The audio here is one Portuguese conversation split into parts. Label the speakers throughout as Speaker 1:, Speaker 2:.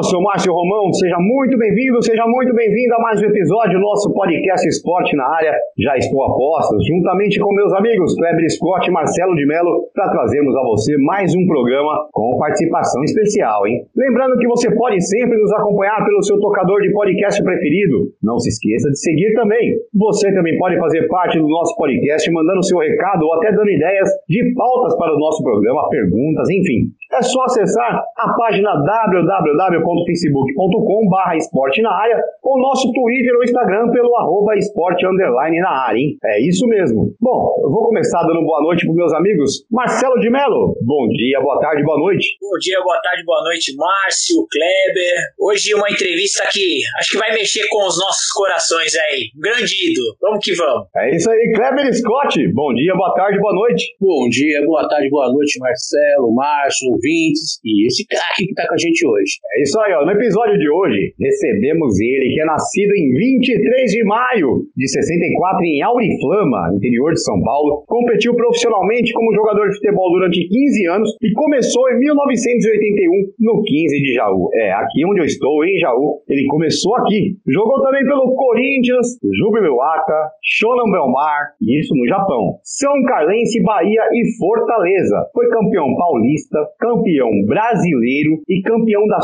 Speaker 1: Eu sou Márcio Romão, seja muito bem-vindo, seja muito bem-vindo a mais um episódio do nosso podcast Esporte na Área. Já estou a postos, juntamente com meus amigos Kleber Scott e Marcelo de Mello, para trazermos a você mais um programa com participação especial, hein? Lembrando que você pode sempre nos acompanhar pelo seu tocador de podcast preferido. Não se esqueça de seguir também. Você também pode fazer parte do nosso podcast mandando seu recado ou até dando ideias de pautas para o nosso programa, perguntas, enfim. É só acessar a página www.facebook.com.br esporte na área ou nosso Twitter ou Instagram pelo arroba esporte underline na área, hein? É isso mesmo. Bom, eu vou começar dando boa noite para meus amigos. Marcelo de Mello, bom dia, boa tarde, boa noite.
Speaker 2: Bom dia, boa tarde, boa noite, Márcio, Kleber. Hoje uma entrevista que acho que vai mexer com os nossos corações aí. Grande ídolo. Vamos que vamos.
Speaker 1: É isso aí, Kleber Scott, bom dia, boa tarde, boa noite.
Speaker 3: Bom dia, boa tarde, boa noite, Marcelo, Márcio, ouvintes e esse craque que tá com a gente hoje.
Speaker 1: É isso aí, ó. No episódio de hoje, recebemos ele, que é nascido em 23 de maio de 64 em Auriflama, interior de São Paulo. Competiu profissionalmente como jogador de futebol durante 15 anos e começou em 1981 no 15 de Jaú. É, aqui onde eu estou, em Jaú, ele começou aqui. Jogou também pelo Corinthians, Jubiluaca, Shonan Belmar, isso no Japão, São Carlense, Bahia e Fortaleza. Foi campeão paulista, campeão brasileiro e campeão da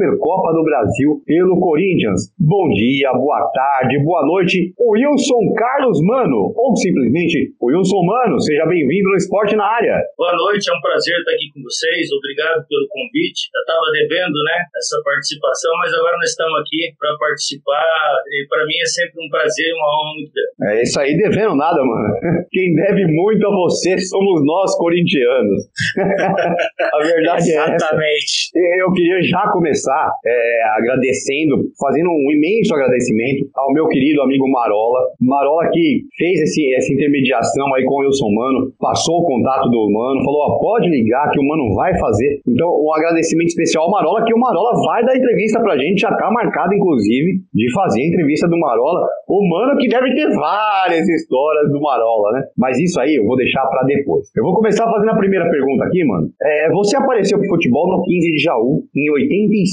Speaker 1: Supercopa do Brasil pelo Corinthians. Bom dia, boa tarde, boa noite, Wilson Carlos Mano, ou simplesmente Wilson Mano, seja bem-vindo no Esporte na Área.
Speaker 4: Boa noite, é um prazer estar aqui com vocês, obrigado pelo convite. Eu estava devendo, né, essa participação, mas agora nós estamos aqui para participar e para mim é sempre um prazer e uma honra muito grande.
Speaker 1: É isso aí, devendo nada, mano. Quem deve muito a você somos nós, corintianos. a verdade é essa.
Speaker 2: Exatamente.
Speaker 1: Eu queria já começar é, agradecendo, fazendo um imenso agradecimento ao meu querido amigo Marola. Marola que fez esse, essa intermediação aí com o Wilson Mano, passou o contato do Mano, falou: ó, pode ligar que o Mano vai fazer. Então, um agradecimento especial ao Marola, que o Marola vai dar entrevista pra gente, já tá marcado, inclusive, de fazer a entrevista do Marola. O Mano que deve ter várias histórias do Marola, né? Mas isso aí eu vou deixar pra depois. Eu vou começar fazendo a primeira pergunta aqui, mano. É, você apareceu pro futebol no 15 de Jaú em 85.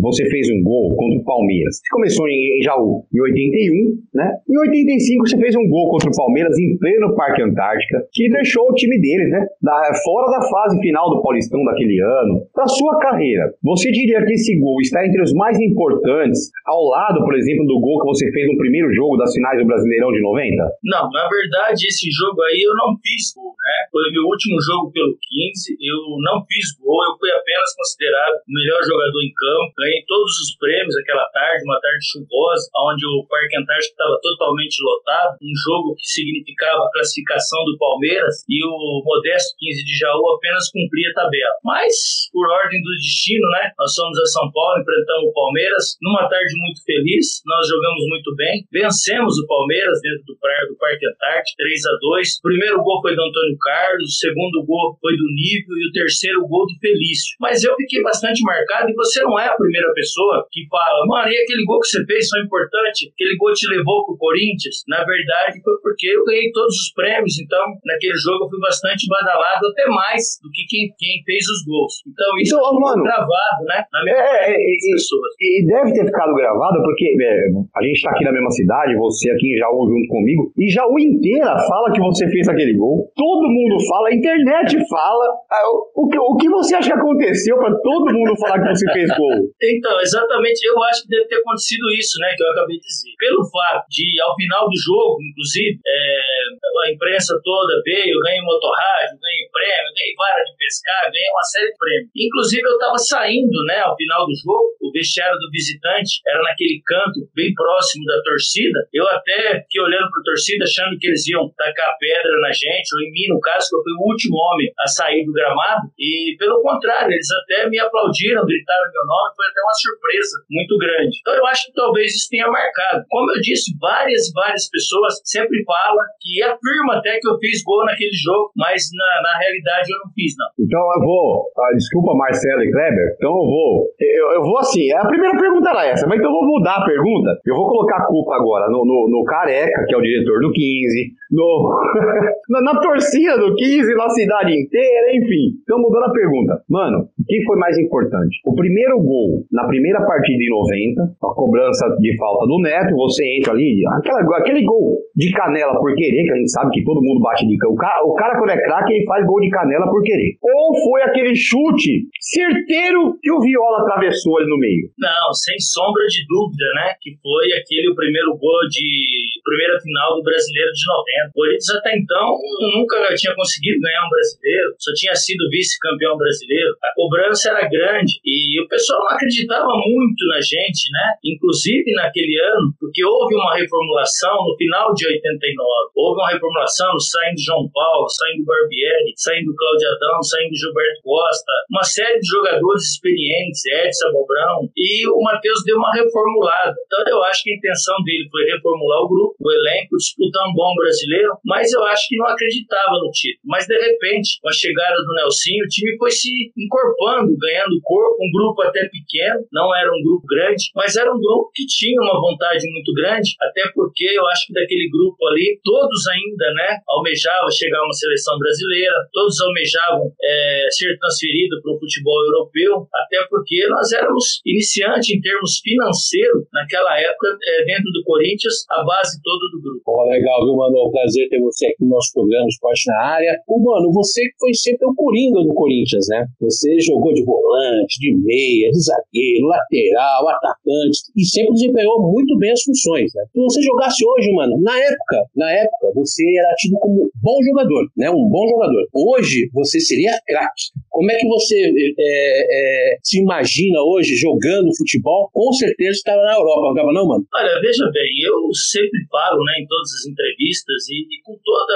Speaker 1: Você fez um gol contra o Palmeiras. Você começou em Jaú em 81, né? Em 85 você fez um gol contra o Palmeiras em pleno Parque Antártica, que deixou o time deles, né? Da, fora da fase final do Paulistão daquele ano. Pra sua carreira, você diria que esse gol está entre os mais importantes, ao lado, por exemplo, do gol que você fez no primeiro jogo das finais do Brasileirão de 90?
Speaker 4: Não, na verdade, esse jogo aí eu não fiz gol, né? Foi meu último jogo pelo 15, eu não fiz gol, eu fui apenas considerado o melhor jogador em campo, ganhei todos os prêmios aquela tarde, uma tarde chuvosa, onde o Parque Antártico estava totalmente lotado, um jogo que significava a classificação do Palmeiras e o modesto 15 de Jaú apenas cumpria a tabela. Mas, por ordem do destino, né, nós fomos a São Paulo, enfrentamos o Palmeiras, numa tarde muito feliz, nós jogamos muito bem, vencemos o Palmeiras dentro do, do Parque Antártico, 3 a 2 O primeiro gol foi do Antônio Carlos, o segundo gol foi do Nível e o terceiro gol do Felício. Mas eu fiquei bastante marcado e você não é a primeira pessoa que fala, mano, e aquele gol que você fez foi importante? Aquele gol te levou pro Corinthians? Na verdade, foi porque eu ganhei todos os prêmios, então naquele jogo eu fui bastante badalado, até mais do que quem, quem fez os gols. Então isso
Speaker 1: Então, mano,
Speaker 4: gravado, né? Na minha
Speaker 1: É, é, e-
Speaker 4: pessoas.
Speaker 1: E deve ter ficado gravado porque é, a gente tá aqui na mesma cidade, você aqui em Jaú junto comigo, e Jaú inteira fala que você fez aquele gol. Todo mundo fala, a internet fala. Ah, O que, o que você acha que aconteceu pra todo mundo falar que você fez gol.
Speaker 4: Então, exatamente, eu acho que deve ter acontecido isso, né, que eu acabei de dizer. Pelo fato de, ao final do jogo, inclusive, é, a imprensa toda veio, ganhei motorrádio, ganhei prêmio, ganhei vara de pescar, ganhei uma série de prêmios. Inclusive, eu estava saindo, né, ao final do jogo, o vestiário do visitante era naquele canto bem próximo da torcida. Eu até fiquei olhando para a torcida, achando que eles iam tacar pedra na gente, ou em mim, no caso, que eu fui o último homem a sair do gramado. E, pelo contrário, eles até me aplaudiram, gritaram meu foi até uma surpresa muito grande. Então, eu acho que talvez isso tenha marcado. Como eu disse, várias várias pessoas sempre falam que afirma até que eu fiz gol naquele jogo, mas na, na realidade eu não fiz, não.
Speaker 1: Então eu vou. Ah, desculpa, Marcelo e Kleber. Então eu vou. Eu, eu vou assim. A primeira pergunta era essa, mas então eu vou mudar a pergunta. Eu vou colocar a culpa agora no, no, no Careca, que é o diretor do 15, no, na, na, torcida do 15, na cidade inteira, enfim. Então mudando a pergunta. Mano, o que foi mais importante? O primeiro gol na primeira partida em 90, a cobrança de falta do Neto, você entra ali, aquela, aquele gol de canela por querer, que a gente sabe que todo mundo bate de canela. O cara, o cara quando é craque, ele faz gol de canela por querer. Ou foi aquele chute certeiro que o Viola atravessou ali no meio?
Speaker 4: Não, sem sombra de dúvida, né? Que foi aquele o primeiro gol de primeira final do Brasileiro de 90. O Corinthians até então nunca tinha conseguido ganhar um brasileiro, só tinha sido vice-campeão brasileiro. A cobrança era grande e o pessoal não acreditava muito na gente, né? Inclusive naquele ano, porque houve uma reformulação no final de 89. Houve uma reformulação saindo João Paulo, saindo Barbieri, saindo Cláudio Adão, saindo Gilberto Costa, uma série de jogadores experientes, Edson Bobrão, e o Matheus deu uma reformulada. Então eu acho que a intenção dele foi reformular o grupo, o elenco, disputar um bom brasileiro, mas eu acho que não acreditava no título. Mas de repente, com a chegada do Nelsinho, o time foi se encorpando, ganhando corpo, um grupo até pequeno, não era um grupo grande, mas era um grupo que tinha uma vontade muito grande, até porque eu acho que daquele grupo ali, todos ainda, né, almejavam chegar a uma seleção brasileira, todos almejavam é, ser transferidos para o futebol europeu, até porque nós éramos iniciantes em termos financeiros naquela época é, dentro do Corinthians, a base toda do grupo.
Speaker 3: Oh, legal, viu, mano? É um prazer ter você aqui no nosso programa Esporte na Área. O mano, você foi sempre o coringa do Corinthians, né? Você jogou de volante, de meia, de zagueiro, lateral, atacante e sempre desempenhou muito bem as funções, né? Se você jogasse hoje, mano, na época, na época, você era tido como bom jogador, né? Um bom jogador. Hoje, você seria craque. Como é que você é, é, se imagina hoje jogando futebol? Com certeza estava na Europa, não estava não, mano?
Speaker 4: Olha, veja bem, eu sempre falo, né, em todas as entrevistas e, e com toda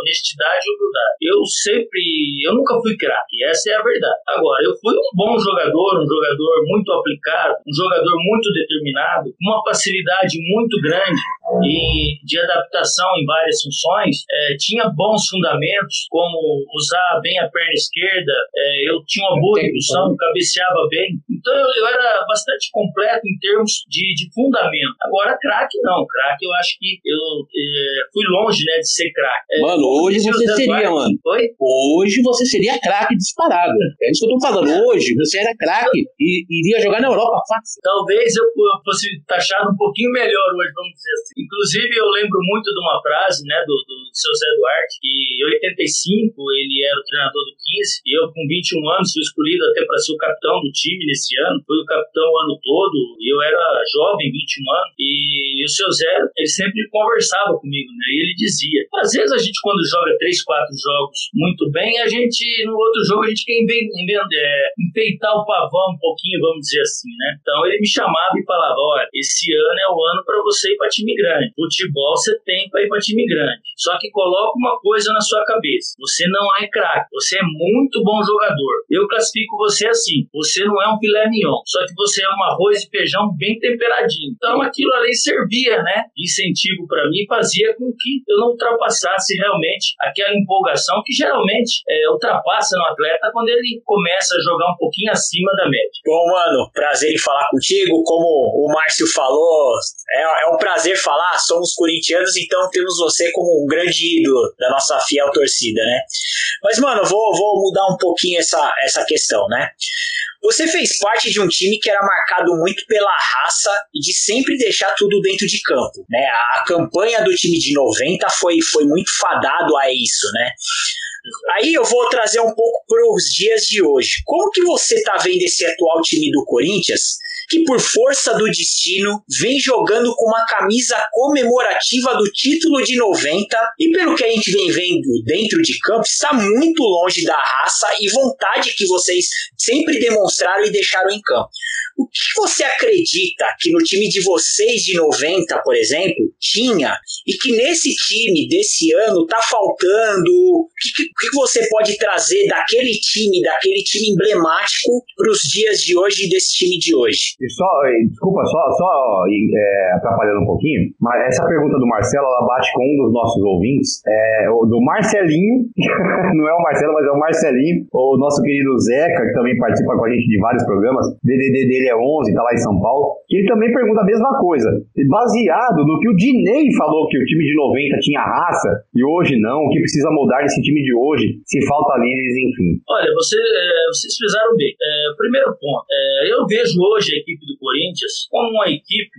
Speaker 4: honestidade e humildade, eu sempre, eu nunca fui craque, essa é a verdade. Agora, eu fui um bom jogador, um jogador muito aplicado, um jogador muito determinado, uma facilidade muito grande e de adaptação em várias funções, é, tinha bons fundamentos, como usar bem a perna esquerda, é, eu tinha uma boa indução, cabeceava bem. Então eu, eu era bastante completo em termos de, de fundamento. Agora, craque não, craque eu acho que eu é, fui longe né, de ser craque.
Speaker 3: É, mano, hoje você seria, mano. Hoje você seria craque disparado. É isso que eu tô falando. Hoje você era craque e iria jogar na Europa fácil.
Speaker 4: Talvez eu fosse taxado um pouquinho melhor hoje, vamos dizer assim. Inclusive, eu lembro muito de uma frase né, do, do seu Zé Duarte, que em 85 ele era o treinador do 15, e eu com 21 anos fui escolhido até para ser o capitão do time nesse ano. Fui o capitão o ano todo, e eu era jovem, 21 anos, e o seu Zé, ele sempre conversava comigo, né? E ele dizia: às vezes a gente, quando joga 3, 4 jogos muito bem, a gente, no outro jogo, a gente quer é, enfeitar o pavão um pouquinho, vamos dizer assim, né? Então ele me chamava e falava: olha, esse ano é o ano para você ir para time grande. Futebol você tem para ir para time grande. Só que coloca uma coisa na sua cabeça: você não é craque, você é muito bom jogador. Eu classifico você assim: você não é um filé mignon, só que você é um arroz e feijão bem temperadinho. Então aquilo ali servia, né, de incentivo para mim, fazia com que eu não ultrapassasse realmente aquela empolgação que geralmente é, ultrapassa no atleta quando ele começa a jogar um pouquinho acima da média.
Speaker 2: Bom, mano, prazer em falar contigo. Como o Márcio falou, é, é um prazer falar falar, somos corintianos, então temos você como um grande ídolo da nossa fiel torcida, né? Mas, mano, vou, vou mudar um pouquinho essa, essa questão, né? Você fez parte de um time que era marcado muito pela raça e de sempre deixar tudo dentro de campo, né? A campanha do time de 90 foi, foi muito fadado a isso, né? Aí eu vou trazer um pouco para os dias de hoje. Como que você está vendo esse atual time do Corinthians? que por força do destino vem jogando com uma camisa comemorativa do título de 90 e pelo que a gente vem vendo dentro de campo está muito longe da raça e vontade que vocês sempre demonstraram e deixaram em campo. O que você acredita que no time de vocês de 90, por exemplo, tinha e que nesse time desse ano tá faltando? O que, que, você pode trazer daquele time, daquele time emblemático para os dias de hoje e desse time de hoje?
Speaker 1: Só, desculpa, só, só é, atrapalhando um pouquinho, mas essa pergunta do Marcelo, ela bate com um dos nossos ouvintes, é, do Marcelinho, não é o Marcelo, mas é o Marcelinho, o nosso querido Zeca, que também participa com a gente de vários programas, DDD é 11, tá lá em São Paulo, ele também pergunta a mesma coisa. Baseado no que o Dinei falou, que o time de 90 tinha raça e hoje não, o que precisa mudar nesse time de hoje, se falta líderes, enfim.
Speaker 4: Olha, você, é, vocês fizeram bem. É, primeiro ponto, é, eu vejo hoje a equipe do Corinthians como uma equipe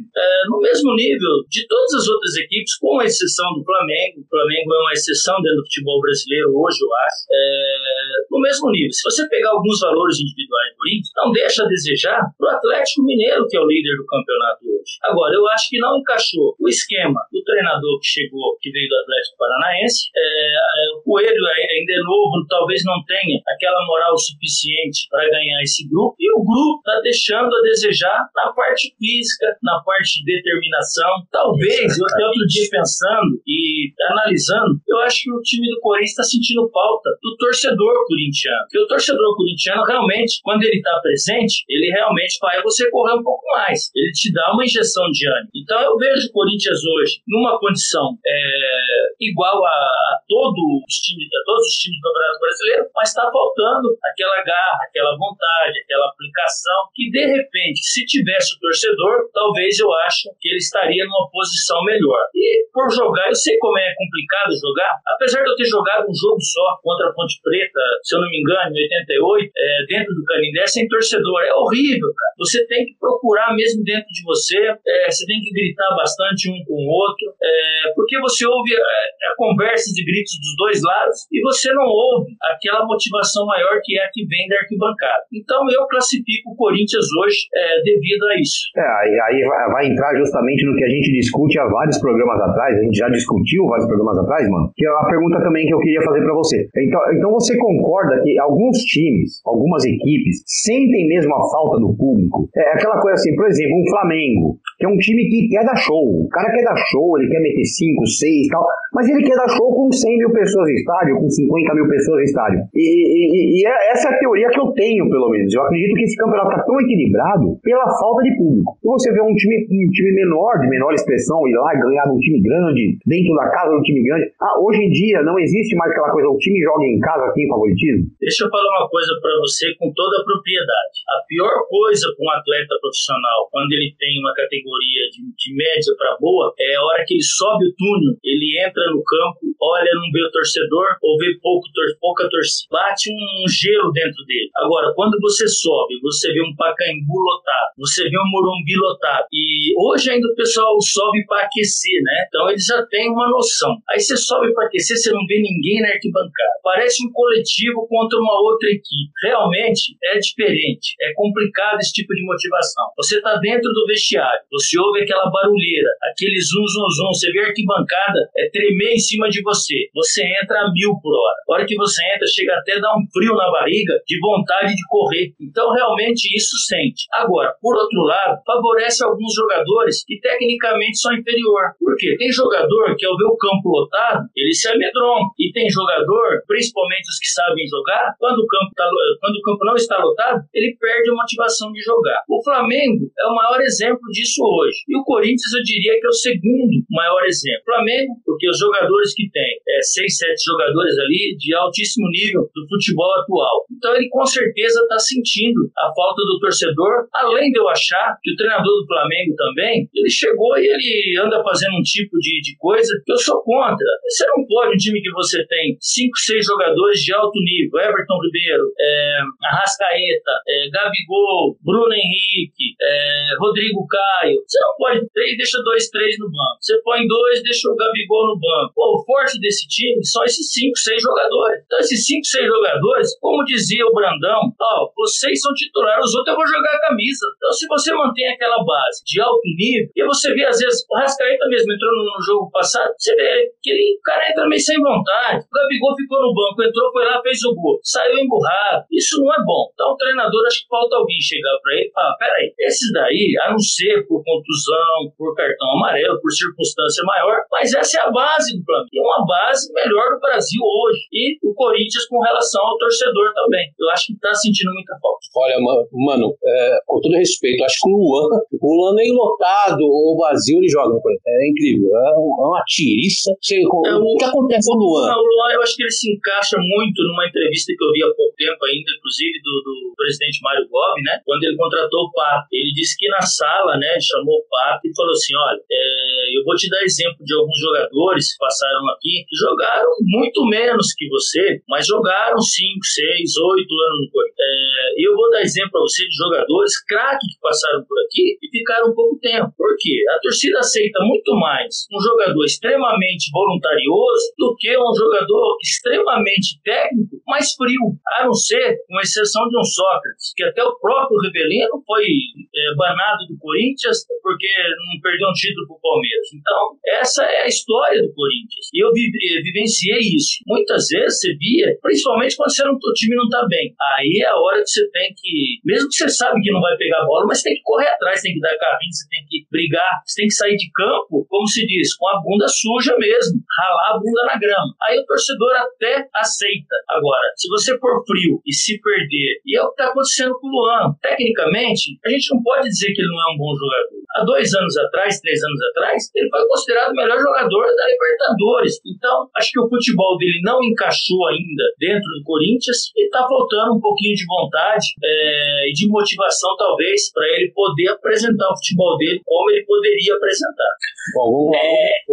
Speaker 4: no mesmo nível de todas as outras equipes, com exceção do Flamengo. O Flamengo é uma exceção dentro do futebol brasileiro hoje, eu acho. É, no mesmo nível. Se você pegar alguns valores individuais do Corinthians, não deixa a desejar para o Atlético Mineiro, que é o líder do campeonato hoje. Agora, eu acho que não encaixou o esquema do treinador que chegou, que veio do Atlético Paranaense. É, é o Coelho ainda é novo, talvez não tenha aquela moral suficiente para ganhar esse grupo. E o grupo está deixando a desejar na parte física, na parte de determinação. Talvez, eu até outro dia pensando e analisando, eu acho que o time do Corinthians está sentindo falta do torcedor corintiano. Porque o torcedor corintiano realmente, quando ele está presente, ele realmente faz você correr um pouco mais. Ele te dá uma injeção de ânimo. Então eu vejo o Corinthians hoje numa condição é, igual a, a, todo os times, a todos os times do Campeonato Brasileiro, mas está faltando aquela garra, aquela vontade, aquela aplicação que de repente, se tivesse o torcedor, talvez eu acho que ele estaria numa posição melhor. E por jogar, eu sei como é complicado jogar, apesar de eu ter jogado um jogo só contra a Ponte Preta, se eu não me engano, em 88, é, dentro do Canindé, sem torcedor. É horrível, cara. Você tem que procurar mesmo dentro de você, é, você tem que gritar bastante um com o outro, é, porque você ouve é, a conversas e gritos dos dois lados e você não ouve aquela motivação maior que é a que vem da arquibancada. Então eu classifico o Corinthians hoje é, devido a isso.
Speaker 1: É, aí, aí vai entrar justamente no que a gente discute há vários programas atrás, a gente já discutiu vários programas atrás, mano, que é a pergunta também que eu queria fazer para você. Então, então você concorda que alguns times, algumas equipes, sentem mesmo a falta do público? É aquela coisa assim, por exemplo, um Flamengo, que é um time que quer dar show. O cara quer dar show, ele quer meter 5, 6 e tal, mas ele quer dar show com 100 mil pessoas em estádio, com 50 mil pessoas em estádio. E, e, e, é, essa é a teoria que eu tenho, pelo menos. Eu acredito que esse campeonato está tão equilibrado pela falta de público. E você vê um time, um time menor, de menor expressão, ir lá e ganhar um time grande, dentro da casa do time grande. Ah, hoje em dia não existe mais aquela coisa, o time joga em casa aqui em favoritismo?
Speaker 4: Deixa eu falar uma coisa para você com toda a propriedade. A pior coisa para um atleta profissional, quando ele tem uma categoria de, de média para boa, é a hora que ele sobe o túnel, ele entra no campo, olha, não vê o torcedor, ou vê pouco, tor pouca torcida. Bate um gelo dentro dele. Agora, quando você sobe, você vê um Pacaembu lotado, você vê um Morumbi lotado, e hoje ainda o pessoal sobe para aquecer, né? Então eles já têm uma noção. Aí você sobe para aquecer, você não vê ninguém na arquibancada. Parece um coletivo contra uma outra equipe. Realmente é diferente, é complicado esse tipo de motivação. Você está dentro do vestiário, você ouve aquela barulheira, aquele zum, zum, zum, você vê a arquibancada é tremer em cima de você. Você entra a mil por hora. A hora que você entra, chega até a dar um frio na barriga de vontade de correr. Então, realmente, isso sente. Agora, por outro lado, favorece alguns jogadores que tecnicamente são inferior. Por quê? Tem jogador que ao ver o campo lotado, ele se amedronta. E tem jogador, principalmente os que sabem jogar, quando o campo, tá, quando o campo não está lotado, ele perde a motivação de jogar. O Flamengo é o maior exemplo disso hoje. E o Corinthians, eu diria que é o segundo maior exemplo. Flamengo, porque os jogadores que tem, é, seis, sete jogadores ali de altíssimo nível do futebol atual. Então ele com certeza está sentindo a falta do torcedor, além de eu achar que o treinador do Flamengo também, ele chegou e ele anda fazendo um tipo de, de coisa que eu sou contra. Você não pode, um time que você tem cinco, seis jogadores de alto nível, Everton Ribeiro, é, Arrascaeta, é, Gabigol, Bruno Henrique, é, Rodrigo Caio. Você não pode três, deixa dois, três no banco. Você põe dois, deixa o Gabigol no banco. Pô, o forte desse time são esses cinco, seis jogadores. Então, esses cinco, seis jogadores, como dizia o Brandão, ó, vocês são titulares, os outros eu vou jogar a camisa. Então, se você mantém aquela base de alto nível, e você vê, às vezes, o Rascaeta mesmo entrou no jogo passado, você vê que ele, o cara entra meio sem vontade. O Gabigol ficou no banco, entrou, foi lá, fez o gol, saiu emburrado. Isso não é bom. Então, o treinador, acho que falta alguém chegar para ele e falar: peraí, esses daí, a não ser por contusão, por cartão amarelo, por circunstância maior, mas essa é a base do Flamengo. E é uma base melhor do Brasil hoje. E o Corinthians com relação ao torcedor também. Eu acho que tá sentindo muita falta.
Speaker 3: Olha, mano, é, com todo respeito, acho que o Luan, o Luan nem lotado ou vazio ele joga no Corinthians. É incrível. É, é uma tiriça. É, o, o, que acontece com o Luan?
Speaker 4: O Luan, eu acho que ele se encaixa muito numa entrevista que eu vi há pouco tempo ainda, inclusive do, do presidente Mário Gobi, né? Quando ele contratou o Pato. Ele disse que na sala, né, chamou o Pato e falou assim: olha, é, eu vou te dar exemplo de alguns jogadores que passaram aqui que jogaram muito menos que você, mas jogaram 5, 6, 8 anos no Corinthians. É, eu vou dar exemplo para você de jogadores craques que passaram por aqui e ficaram pouco tempo. Por quê? A torcida aceita muito mais um jogador extremamente voluntarioso do que um jogador extremamente técnico, mais frio, a não ser com exceção de um Sócrates, que até o próprio Rebelino foi é, banado do Corinthians porque não perdeu um título para o Palmeiras. Então, essa é a história do Corinthians. E eu vivenciei isso. Muitas vezes você via, principalmente quando você não, o time não está bem. Aí é a hora que você tem que, mesmo que você sabe que não vai pegar a bola, mas tem que correr atrás, tem que dar carrinho, você tem que brigar, você tem que sair de campo, como se diz, com a bunda suja mesmo, ralar a bunda na grama. Aí o torcedor até aceita. Agora, se você for frio e se perder, e é o que está acontecendo com o Luan, tecnicamente, a gente não pode dizer que ele não é um bom jogador. Há dois anos atrás, três anos atrás, ele foi considerado o melhor jogador da Libertadores. Então, acho que o futebol dele não encaixou ainda dentro do Corinthians e está faltando um pouquinho de vontade é, e é, de motivação, talvez, para ele poder apresentar o futebol dele como ele poderia apresentar.
Speaker 3: Bom, vamos lá. É...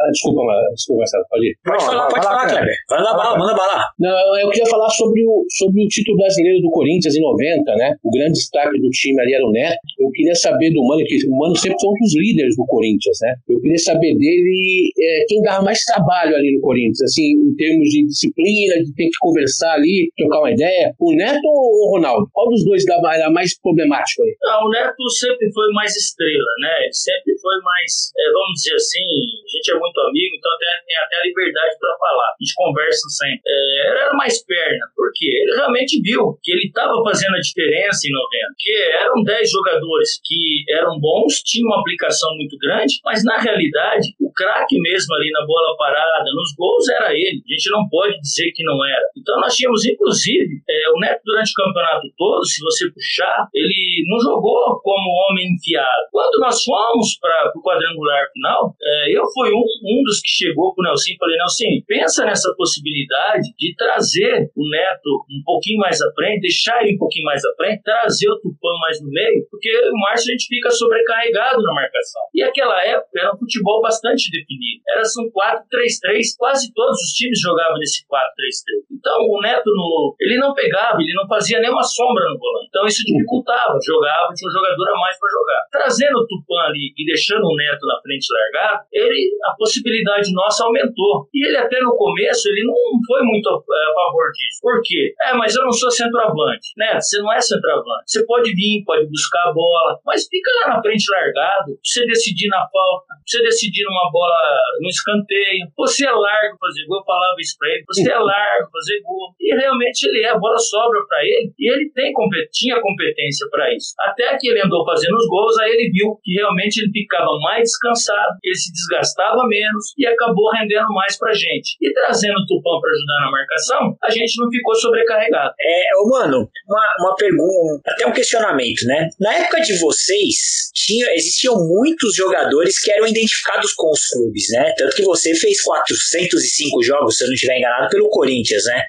Speaker 3: Ah, desculpa, desculpa, Marcelo, pode ir.
Speaker 2: Pode não, falar, pode falar, Kleber. Vai lá, bala, manda bala.
Speaker 3: Não, eu queria falar sobre o, sobre o título brasileiro do Corinthians em 90, né? O grande destaque do time ali era o Neto. Eu queria saber do Mano, que o Mano sempre foi um dos líderes do Corinthians, né? Eu queria saber dele é, quem dava mais trabalho ali no Corinthians, assim, em termos de disciplina, de ter que conversar ali, trocar uma ideia. O Neto ou o Ronaldo? Qual dos dois dava, era mais problemático aí?
Speaker 4: Não, o Neto sempre foi mais estrela, né? Ele sempre foi mais, é, vamos dizer assim, a gente é muito amigo, então até, tem até liberdade para falar. A gente conversa sempre. É, ele era mais perna, porque ele realmente viu que ele estava fazendo a diferença em 90, que eram 10 jogadores que eram bons, tinham uma aplicação muito grande, mas na realidade, o craque mesmo ali na bola parada, nos gols, era ele. A gente não pode dizer que não era. Então nós tínhamos, inclusive, é, o Neto durante o campeonato todo, se você puxar, ele não jogou como homem enfiado. Quando nós fomos para o quadrangular final, é, eu fui um, um dos que chegou para o Nelson e falei, Nelson, pensa nessa possibilidade de trazer o Neto um pouquinho mais à frente, deixar ele um pouquinho mais à frente, trazer o Tupã mais no meio, porque o Márcio a gente fica sobrecarregado na marcação. E aquela época era um futebol bastante definido. Era um 4-3-3, quase todos os times jogavam nesse 4-3-3. Então o Neto, no, ele não pegava, ele não fazia nenhuma sombra no volante. Então isso dificultava, jogava, tinha um jogador a mais para jogar. Trazendo o Tupã ali e deixando o Neto na frente largado, ele, a possibilidade nossa aumentou. E ele até no começo, ele não foi muito a, a favor disso. Por quê? É, mas eu não sou centroavante. Neto, você não é centroavante. Você pode vir, pode buscar a bola, mas fica lá na frente largado, você decidir na falta, você decidir numa bola no escanteio, você é largo fazer gol, eu falava isso pra ele, você é largo fazer gol. E realmente ele é, a bola sobra para ele, e ele tem, tinha competência para isso. Até que ele andou fazendo os gols, aí ele viu que realmente ele ficava mais descansado, ele se desgastava menos e acabou rendendo mais pra gente. E trazendo o Tupão para ajudar na marcação, a gente não ficou sobrecarregado.
Speaker 2: É, mano, uma, uma pergunta, até um questionamento, né? Na época de vocês, tinha, existiam muitos jogadores que eram identificados com os clubes, né? Tanto que você fez 405 jogos, se eu não estiver enganado, pelo Corinthians, né?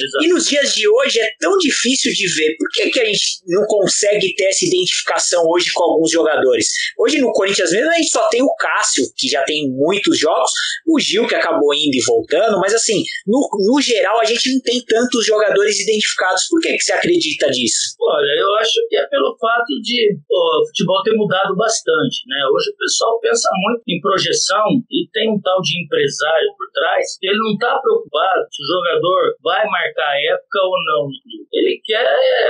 Speaker 2: Exato. E nos dias de hoje é tão difícil de ver. Por que, que a gente não consegue ter essa identificação hoje com alguns jogadores. Hoje no Corinthians mesmo a gente só tem o Cássio, que já tem muitos jogos, o Gil, que acabou indo e voltando, mas assim, no, no geral a gente não tem tantos jogadores identificados. Por que, que você acredita disso?
Speaker 4: Olha, eu acho que é pelo fato de o futebol ter mudado bastante, né? Hoje o pessoal pensa muito em projeção e tem um tal de empresário por trás, ele não está preocupado se o jogador vai marcar a época ou não. Ele quer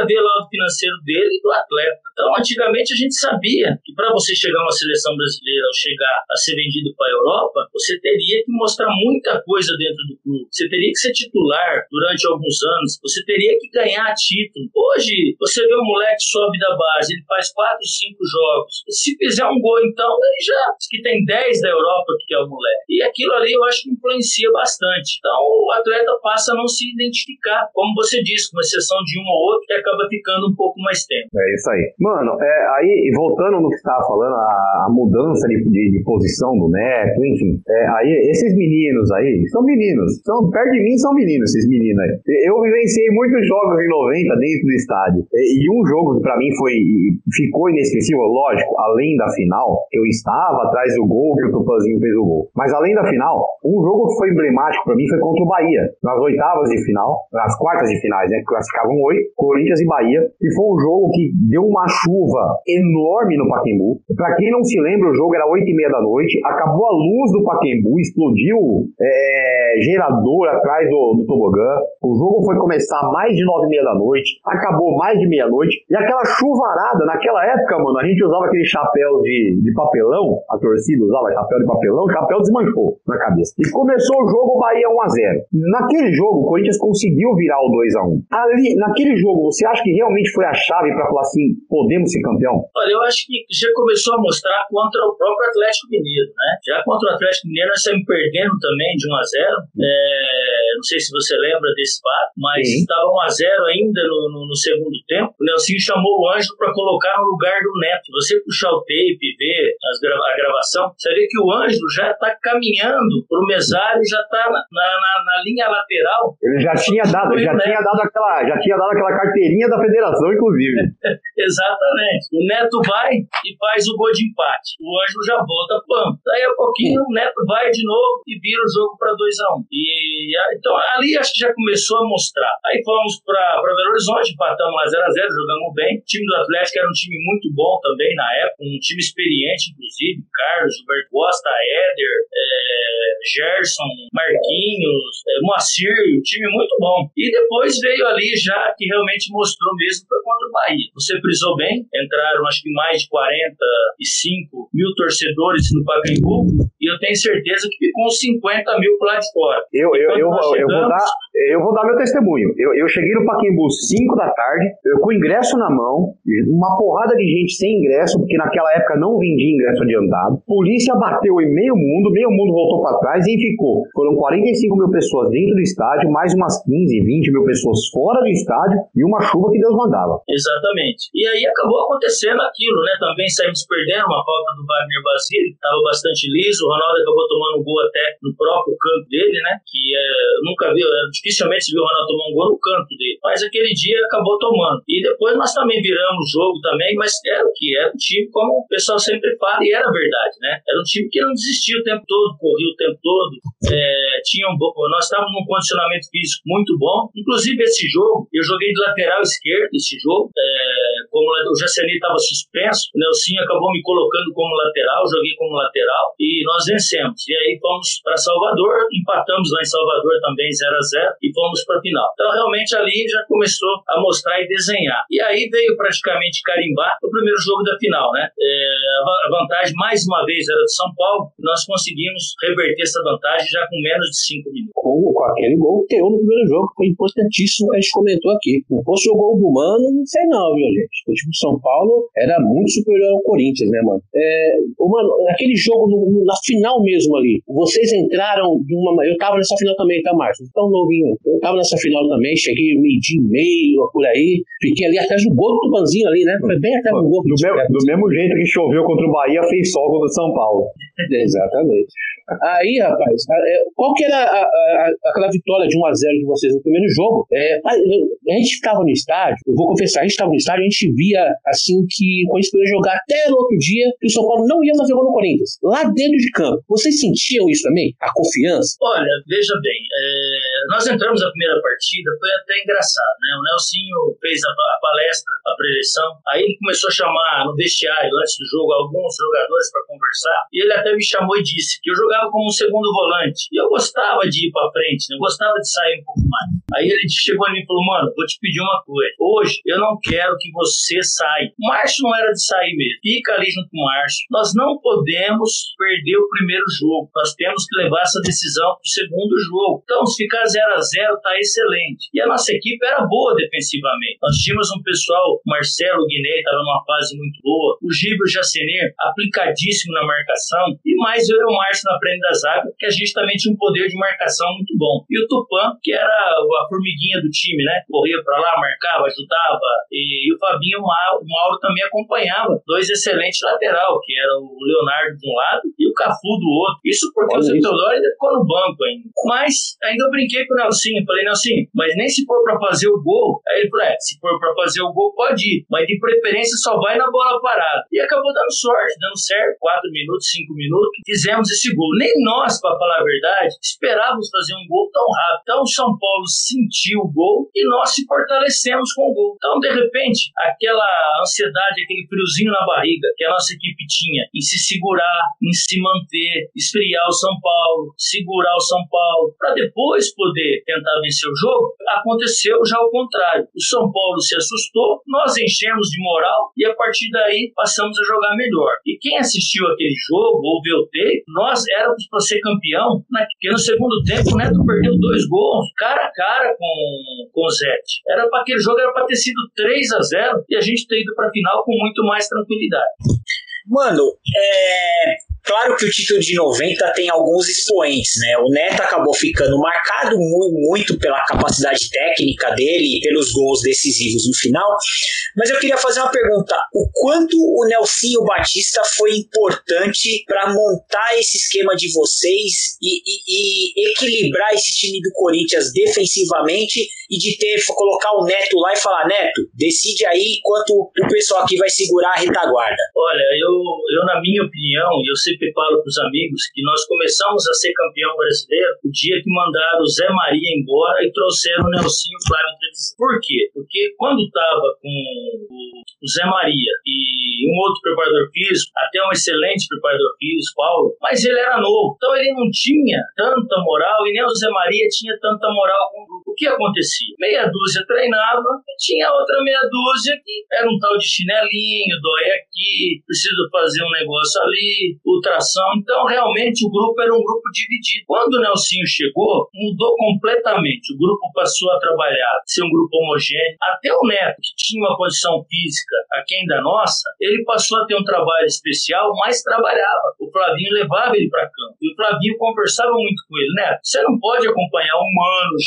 Speaker 4: ver lá o financeiro dele e do atleta. Então, antigamente a gente sabia que para você chegar a uma seleção brasileira ou chegar a ser vendido para a Europa, você teria que mostrar muita coisa dentro do clube. Você teria que ser titular durante alguns anos, você teria que ganhar título. Hoje, você vê um moleque sobe da base, ele faz 4, 5 jogos. Se fizer um gol, então, ele já que tem 10 da Europa que é o moleque. E aquilo ali eu acho que influencia bastante. Então, o atleta passa a não se identificar, como você disse, com exceção de um ou outro, que acaba ficando um pouco mais tempo.
Speaker 1: É isso aí. Mano, é, aí, voltando no que você estava falando, a, a mudança de, de, de, posição do Neto, enfim, é, aí, esses meninos aí, são meninos, são, perto de mim são meninos, esses meninos aí. Eu vivenciei muitos jogos em 90 dentro do estádio, e, e um jogo que pra mim foi, ficou inesquecível, lógico, além da final, eu estava atrás do gol que o Tupanzinho fez o gol. Mas além da final, um jogo que foi emblemático para mim foi contra o Bahia, nas oitavas de final, nas quartas de finais, né? Classificavam oito, Corinthians e Bahia, e foi um jogo que deu uma chuva enorme no Paquembu. Para quem não se lembra, o jogo era oito e meia da noite, acabou a luz do Paquembu, explodiu é, gerador atrás do, do tobogã. O jogo foi começar mais de nove e meia da noite, acabou mais de meia-noite, e aquela chuvarada, naquela época, mano, a gente usava aquele chapéu de, de papelão, a torcida usava chapéu de papelão, o chapéu desmanchou na cabeça. E começou o jogo, o Bahia 1x0. Naquele jogo, o Corinthians conseguiu virar o 2x1. Ali, naquele jogo, você acha que realmente foi a chave para falar assim, podemos ser campeão?
Speaker 4: Olha, eu acho que já começou a mostrar contra o próprio Atlético Mineiro, né? Já contra o Atlético Mineiro nós estamos perdendo também de 1x0. É, não sei se você lembra desse fato, mas estava 1x0 ainda no, no, no, segundo tempo. O Nelsinho chamou o Ângelo para colocar no lugar do Neto. Você puxar o tape e ver as grava a gravação, você vê que o Ângelo já está caminhando para o mesário, já está na, na, na, linha lateral.
Speaker 1: Ele já tinha dado, já tinha dado aquela, já tinha dado aquela carteirinha da federação, inclusive.
Speaker 4: Exatamente. O Neto vai e faz o gol de empate. O Ângelo já volta pam. Daí a pouquinho o Neto vai de novo e vira o jogo para 2 a 1 um. E então ali acho que já começou a mostrar. Aí fomos para Belo Horizonte, empatamos 1 a 0 jogamos bem. O time do Atlético era um time muito bom também na época, um time experiente inclusive, Carlos, Gilberto Costa, Éder, é, Gerson, Marquinhos, é, Moacir, um time muito bom. E depois veio ali já que realmente mostrou mesmo foi contra o Bahia. Você frisou bem, entraram acho que mais de 45 mil torcedores no Pacaembu e eu tenho certeza que ficou uns 50 mil por lá de fora.
Speaker 1: Eu, eu, eu, chegamos... eu, vou dar, eu vou dar meu testemunho. Eu, eu cheguei no Pacaembu 5 da tarde, eu com ingresso na mão, uma porrada de gente sem ingresso, porque naquela época não vendia ingresso adiantado. Polícia bateu em meio mundo, meio mundo voltou para trás e ficou. Foram 45 mil pessoas dentro do estádio, mais umas 15, 20 mil pessoas fora do estádio e uma chuva que Deus mandava.
Speaker 4: Exatamente. E aí acabou acontecendo aquilo, né? Também saímos perdendo uma falta do Wagner Basílio, estava bastante liso. Ronaldo acabou tomando um gol até no próprio canto dele, né? Que é, nunca viu, é, dificilmente viu o Ronaldo tomar um gol no canto dele. Mas aquele dia acabou tomando. E depois nós também viramos o jogo também, mas era o que? Era um time, como o pessoal sempre fala, e era verdade, né? Era um time que não desistia o tempo todo, corria o tempo todo. É, tinha um, nós estávamos num condicionamento físico muito bom. Inclusive, esse jogo, eu joguei de lateral esquerdo esse jogo. É, como o Jaceni estava suspenso, o Nelsinho acabou me colocando como lateral, joguei como lateral e nós vencemos. E aí fomos para Salvador, empatamos lá em Salvador também 0 a 0 e fomos para final. Então, realmente ali já começou a mostrar e desenhar. E aí veio praticamente carimbar o primeiro jogo da final, né? É, a vantagem mais uma vez era do São Paulo, nós conseguimos reverter essa vantagem já com menos de 5 minutos.
Speaker 3: Com, com aquele gol que eu no primeiro jogo, foi importantíssimo, a gente comentou aqui. Não fosse o gol do Mano, não sei não, viu, gente? O time do São Paulo era muito superior ao Corinthians, né, mano? É, mano, aquele jogo no, no, na final mesmo ali, vocês entraram de uma. Eu tava nessa final também, tá, Márcio? Tão novinho. Eu tava nessa final também, cheguei meio dia e meio, por aí. Fiquei ali atrás do gol do Tupanzinho ali, né? Foi bem até o gol.
Speaker 1: Do, do mesmo jeito que choveu contra o Bahia, fez sol contra o São Paulo.
Speaker 3: Exatamente. Aí, rapaz, é, qual que era a, a, aquela vitória de 1x0 de vocês no primeiro jogo? É, a, gente estava no estádio, eu vou confessar, a gente estava no estádio, a gente via assim que a gente podia jogar até no outro dia, que o São Paulo não ia fazer gol no Corinthians. Lá dentro de campo. Vocês sentiam isso também? A confiança?
Speaker 4: Olha, veja bem, é, nós entramos na primeira partida, foi até engraçado, né? O Nelsinho fez a, a palestra, a preleção, aí ele começou a chamar no vestiário, antes do jogo, alguns jogadores para conversar, e ele até me chamou e disse que eu jogava como um segundo volante, e eu gostava de ir para frente, né? eu gostava de sair um pouco mais. Aí ele chegou em mim e falou, mano, vou te pedir uma coisa, hoje eu não quero que você saia. O Márcio não era de sair mesmo, fica ali junto com o Márcio. Nós não podemos perder o primeiro jogo, nós temos que levar essa decisão pro segundo jogo. Então, se ficar 0 a 0 tá excelente. E a nossa equipe era boa defensivamente. Nós tínhamos um pessoal, Marcelo Guiné estava numa fase muito boa, o Gíbio Jacener aplicadíssimo na marcação, e mais eu e o Márcio na frente da zaga, que a gente também tinha um poder de marcação muito bom. E o Tupã, que era a formiguinha do time, né? Corria para lá, marcava, ajudava. E, e o Fabinho, o Mauro, também acompanhava. Dois excelentes lateral, que era o Leonardo de um lado e o Cafu do outro. Isso porque Olha o ainda ficou no banco ainda. Mas ainda eu brinquei com o Nelsinho. Falei, Nelsinho, mas nem se for para fazer o gol. Aí ele falou, é, se for para fazer o gol, pode ir. Mas de preferência só vai na bola parada. E acabou dando sorte, dando certo. Quatro minutos, cinco minutos. Fizemos esse gol. Nem nós, para falar a verdade, esperávamos fazer um gol tão rápido. Então o São Paulo sentiu o gol e nós se fortalecemos com o gol. Então, de repente, aquela ansiedade, aquele friozinho na barriga que a nossa equipe tinha em se segurar, em se manter, esfriar o São Paulo, segurar o São Paulo, para depois poder tentar vencer o jogo, aconteceu já o contrário. O São Paulo se assustou, nós enchemos de moral e a partir daí passamos a jogar melhor. E quem assistiu aquele jogo ou viu o tape, nós éramos para ser campeão, porque no segundo tempo o Neto perdeu dois gols, cara a cara com, com o Zete. Era para aquele jogo era para ter sido 3 a 0 e a gente ter ido para a final com muito mais tranquilidade.
Speaker 2: Mano, é, Claro que o título de 90 tem alguns expoentes, né? O Neto acabou ficando marcado muito pela capacidade técnica dele e pelos gols decisivos no final. Mas eu queria fazer uma pergunta: o quanto o Nelsinho Batista foi importante para montar esse esquema de vocês e, e, e, equilibrar esse time do Corinthians defensivamente e de ter colocar o Neto lá e falar: Neto, decide aí enquanto o pessoal aqui vai segurar a retaguarda?
Speaker 4: Olha, eu, eu na minha opinião, eu sei sempre falo para os amigos que nós começamos a ser campeão brasileiro o dia que mandaram o Zé Maria embora e trouxeram o Nelsinho Flávio Trevisan. Por quê? Porque quando estava com o Zé Maria e um outro preparador físico, até um excelente preparador físico, Paulo, mas ele era novo, então ele não tinha tanta moral e nem o Zé Maria tinha tanta moral com o grupo. O que acontecia? Meia dúzia treinava e tinha outra meia dúzia que era um tal de chinelinho, dói aqui, preciso fazer um negócio ali, o infiltração. Então, realmente, o grupo era um grupo dividido. Quando o Nelsinho chegou, mudou completamente. O grupo passou a trabalhar, ser um grupo homogêneo. Até o Neto, que tinha uma condição física aquém da nossa, ele passou a ter um trabalho especial, mas trabalhava. O Flavinho levava ele para campo. E o Flavinho conversava muito com ele. Neto, você não pode acompanhar o Mano, o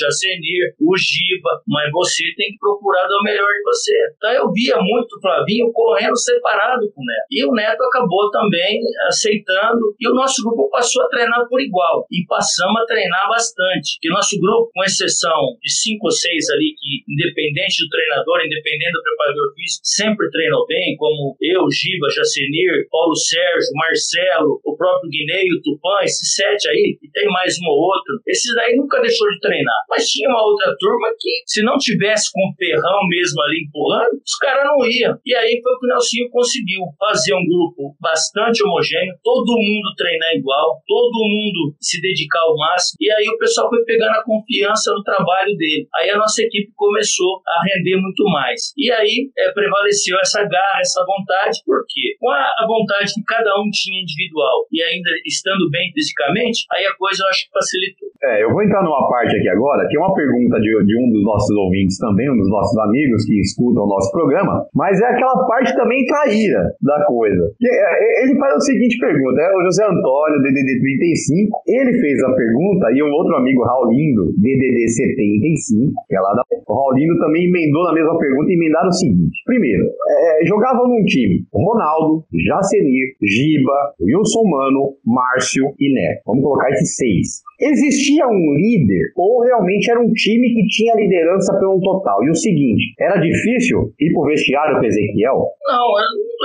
Speaker 4: Jacenir, o Giba, mas você tem que procurar dar o melhor de você. Então, eu via muito o Flavinho correndo separado com o Neto. E o Neto acabou também aceitando e o nosso grupo passou a treinar por igual e passamos a treinar bastante. Que nosso grupo, com exceção de cinco ou seis ali que, independente do treinador, independente do preparador físico, sempre treinam bem, como eu, Giba, Jacenir, Paulo Sérgio, Marcelo, o próprio Guinei, o Tupã, esses sete aí, e tem mais um ou outro, esses daí nunca deixou de treinar. Mas tinha uma outra turma que, se não tivesse com o ferrão mesmo ali empurrando, os caras não iam. E aí foi o que o Nelsinho conseguiu fazer um grupo bastante homogêneo, todo mundo treinar igual, todo mundo se dedicar ao máximo. E aí o pessoal foi pegando a confiança no trabalho dele. Aí a nossa equipe começou a render muito mais. E aí é, prevaleceu essa garra, essa vontade, por quê? Com a, vontade que cada um tinha individual e ainda estando bem fisicamente, aí a coisa eu acho que facilitou.
Speaker 1: É, eu vou entrar numa parte aqui agora, que é uma pergunta de, de um dos nossos ouvintes também, um dos nossos amigos que escutam o nosso programa, mas é aquela parte também traíra da coisa. Que, é, ele faz a seguinte pergunta, é o José Antônio, DDD 35, ele fez a pergunta e um outro amigo, Raulindo, DDD 75, que é lá da... O Raulindo também emendou na mesma pergunta e emendaram o seguinte. Primeiro, é, jogavam num time Ronaldo, Jacenir, Giba, Wilson Mano, Márcio e Neto. Vamos colocar esses seis. Existia um líder ou realmente era um time que tinha liderança pelo total? E o seguinte, era difícil ir pro vestiário com Ezequiel?
Speaker 4: Não,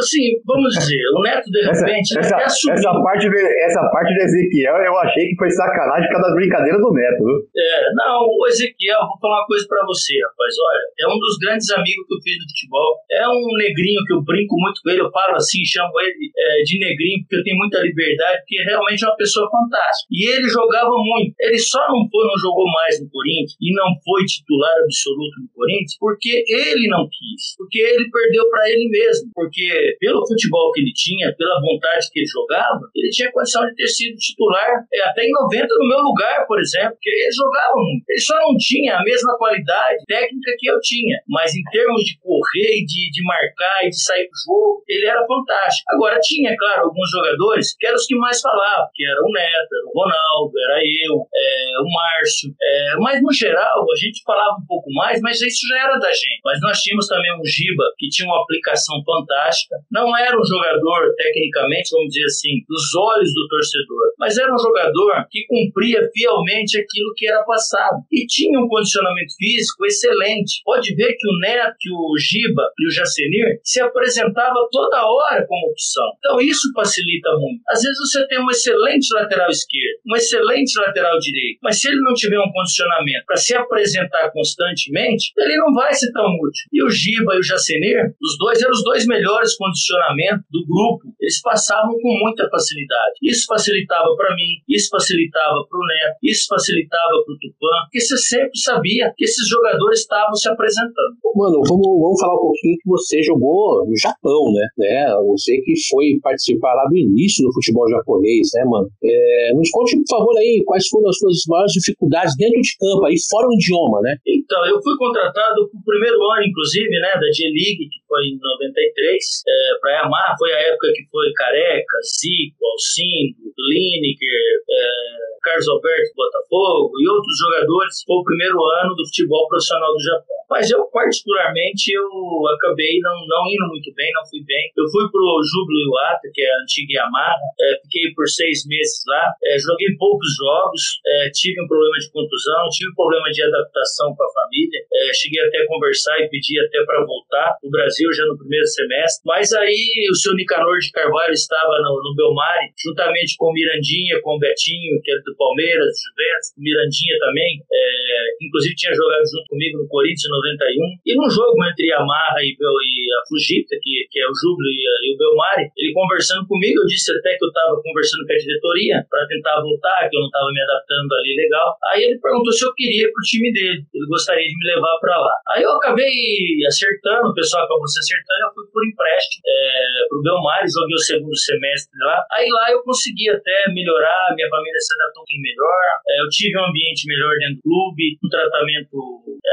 Speaker 4: assim, vamos dizer, o Neto de repente
Speaker 1: essa, essa, essa parte de, essa parte do Ezequiel eu achei que foi sacanagem por causa das brincadeiras do Neto, viu?
Speaker 4: É, não, o Ezequiel, vou falar uma coisa pra você, rapaz, olha, é um dos grandes amigos que eu fiz no futebol, é um negrinho que eu brinco muito com ele, eu falo assim, chamo ele é, de negrinho porque eu tenho muita liberdade, porque realmente é uma pessoa fantástica. E ele jogava muito. Ele só não foi, não jogou mais no Corinthians e não foi titular absoluto no Corinthians porque ele não quis. Porque ele perdeu para ele mesmo. Porque pelo futebol que ele tinha, pela vontade que ele jogava, ele tinha condição de ter sido titular é, até em 90 no meu lugar, por exemplo, porque ele jogava muito. Ele só não tinha a mesma qualidade técnica que eu tinha. Mas em termos de correr de, de marcar e de sair do jogo, ele era fantástico. Agora, tinha, claro, alguns jogadores que eram os que mais falavam, que era o Neto, era o Ronaldo, era eu, é, o Márcio. É, mas no geral, a gente falava um pouco mais, mas isso já era da gente. Mas nós tínhamos também um Giba que tinha uma aplicação fantástica. Não era um jogador, tecnicamente, vamos dizer assim, dos olhos do torcedor, mas era um jogador que cumpria fielmente aquilo que era passado. E tinha um condicionamento físico excelente. Pode ver que o Neto, que o Giba e o Jacenir se apresentava toda hora como opção. Então isso facilita muito. Às vezes você tem um excelente lateral esquerdo, um excelente lateral direito, mas se ele não tiver um condicionamento para se apresentar constantemente, ele não vai ser tão útil. E o Giba e o Jacenir, os dois eram os dois melhores condicionamentos do grupo. Eles passavam com muita facilidade. Isso facilitava para mim, isso facilitava para o Neto, isso facilitava para o Tupã, porque você sempre sabia que esses jogadores estavam se apresentando.
Speaker 3: Mano, vamos, vamos falar um pouquinho que você jogou no Japão, né? né? Você que foi participar lá do início do futebol japonês, né, mano? É, nos conte, por favor, aí, quais foram as suas maiores dificuldades dentro de campo, aí fora o idioma, né?
Speaker 4: Então, eu fui contratado pro primeiro ano, inclusive, né, da G-League, que foi em 93, é, para Yamaha, foi a época que foi Careca, Zico, Alcindo, Lineker, é, Carlos Alberto Botafogo e outros jogadores. Foi o primeiro ano do futebol profissional do Japão. Mas eu, particularmente, eu acabei não, não indo muito bem, não fui bem. Eu fui pro Júbilo Iwata, que é a antiga Yamaha, é, fiquei por seis meses lá, é, joguei poucos jogos, é, tive um problema de contusão, tive um problema de adaptação com a é, cheguei até a conversar e pedir até para voltar o Brasil já no primeiro semestre. Mas aí o seu Nicanor de Carvalho estava no, no Belmari, juntamente com o Mirandinha, com o Betinho, que era do Palmeiras, do Juventus, o Mirandinha também, é, inclusive tinha jogado junto comigo no Corinthians em 91. E num jogo entre Yamaha e, e a Fujita, que, que é o Júbilo e, e, o Belmari, ele conversando comigo, eu disse até que eu estava conversando com a diretoria para tentar voltar, que eu não estava me adaptando ali legal. Aí ele perguntou se eu queria pro time dele, ele gostaria de me levar para lá. Aí eu acabei acertando, o pessoal acabou se acertando, eu fui por empréstimo é, pro Belmari, joguei o segundo semestre lá. Aí lá eu consegui até melhorar, minha família se adaptou um pouquinho melhor, é, eu tive um ambiente melhor dentro do clube, um tratamento,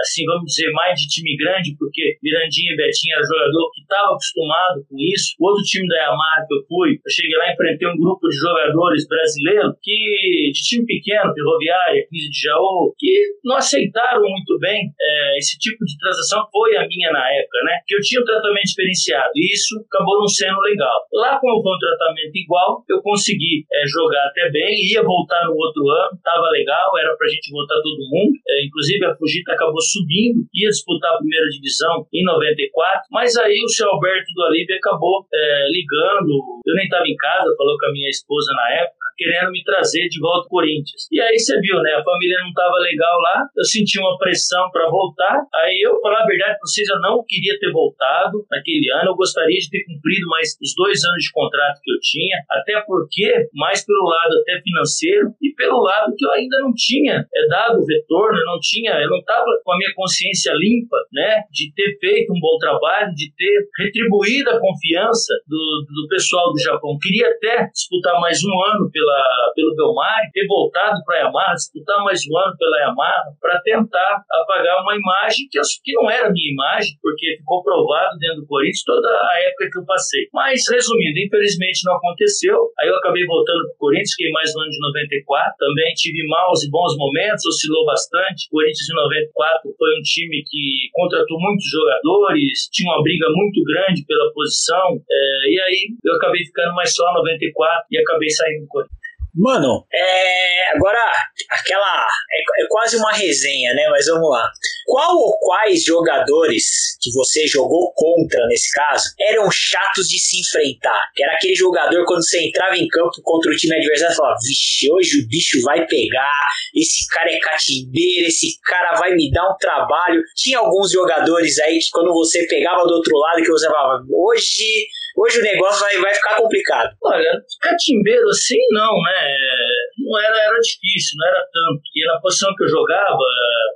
Speaker 4: assim, vamos dizer, mais de time grande, porque Mirandinha e Betinho era jogador que estava acostumado com isso. O outro time da Yamaha que eu fui, eu cheguei lá e enfrentei um grupo de jogadores brasileiros que, de time pequeno, Ferroviária, 15 de Jaú, que não aceitaram muito bem é, esse tipo de transação. Foi a minha na época, né? Que eu tinha um tratamento diferenciado e isso acabou não sendo legal. Lá, como foi um tratamento igual, eu consegui é, jogar até bem, ia voltar no outro ano, tava legal, era pra gente voltar todo mundo. É, inclusive, a Fujita acabou subindo, ia disputar a primeira divisão em 94, mas aí o seu Alberto do Alibe acabou é, ligando. Eu nem estava em casa, falou com a minha esposa na época querendo me trazer de volta ao Corinthians. E aí você viu, né? A família não estava legal lá, eu senti uma pressão para voltar. Aí eu, falar a verdade para vocês, eu não queria ter voltado naquele ano. Eu gostaria de ter cumprido mais os dois anos de contrato que eu tinha, até porque, mais pelo lado até financeiro e pelo lado que eu ainda não tinha é, dado o retorno, eu não tinha, eu não estava com a minha consciência limpa, né? De ter feito um bom trabalho, de ter retribuído a confiança do, do pessoal do Japão. Queria até disputar mais um ano pela pelo Belmar, ter voltado para a Yamaha, disputar mais um ano pela Yamaha, para tentar apagar uma imagem que, eu, que não era minha imagem, porque ficou provado dentro do Corinthians toda a época que eu passei. Mas, resumindo, infelizmente não aconteceu. Aí eu acabei voltando para o Corinthians, fiquei mais no ano de 94. Também tive maus e bons momentos, oscilou bastante. O Corinthians em 94 foi um time que contratou muitos jogadores, tinha uma briga muito grande pela posição. É, e aí eu acabei ficando mais só 94 e acabei saindo do Corinthians.
Speaker 2: Mano, é, agora aquela é, é, quase uma resenha, né? Mas vamos lá. Qual ou quais jogadores que você jogou contra nesse caso eram chatos de se enfrentar? Que era aquele jogador quando você entrava em campo contra o time adversário, falava: "Vixe, hoje o bicho vai pegar. Esse cara é catimbeiro, esse cara vai me dar um trabalho". Tinha alguns jogadores aí que quando você pegava do outro lado que você falava: "Hoje Hoje o negócio vai, vai ficar complicado.
Speaker 4: Olha, catimbeiro assim não, né? Não era, era difícil, não era tanto. Porque na posição que eu jogava,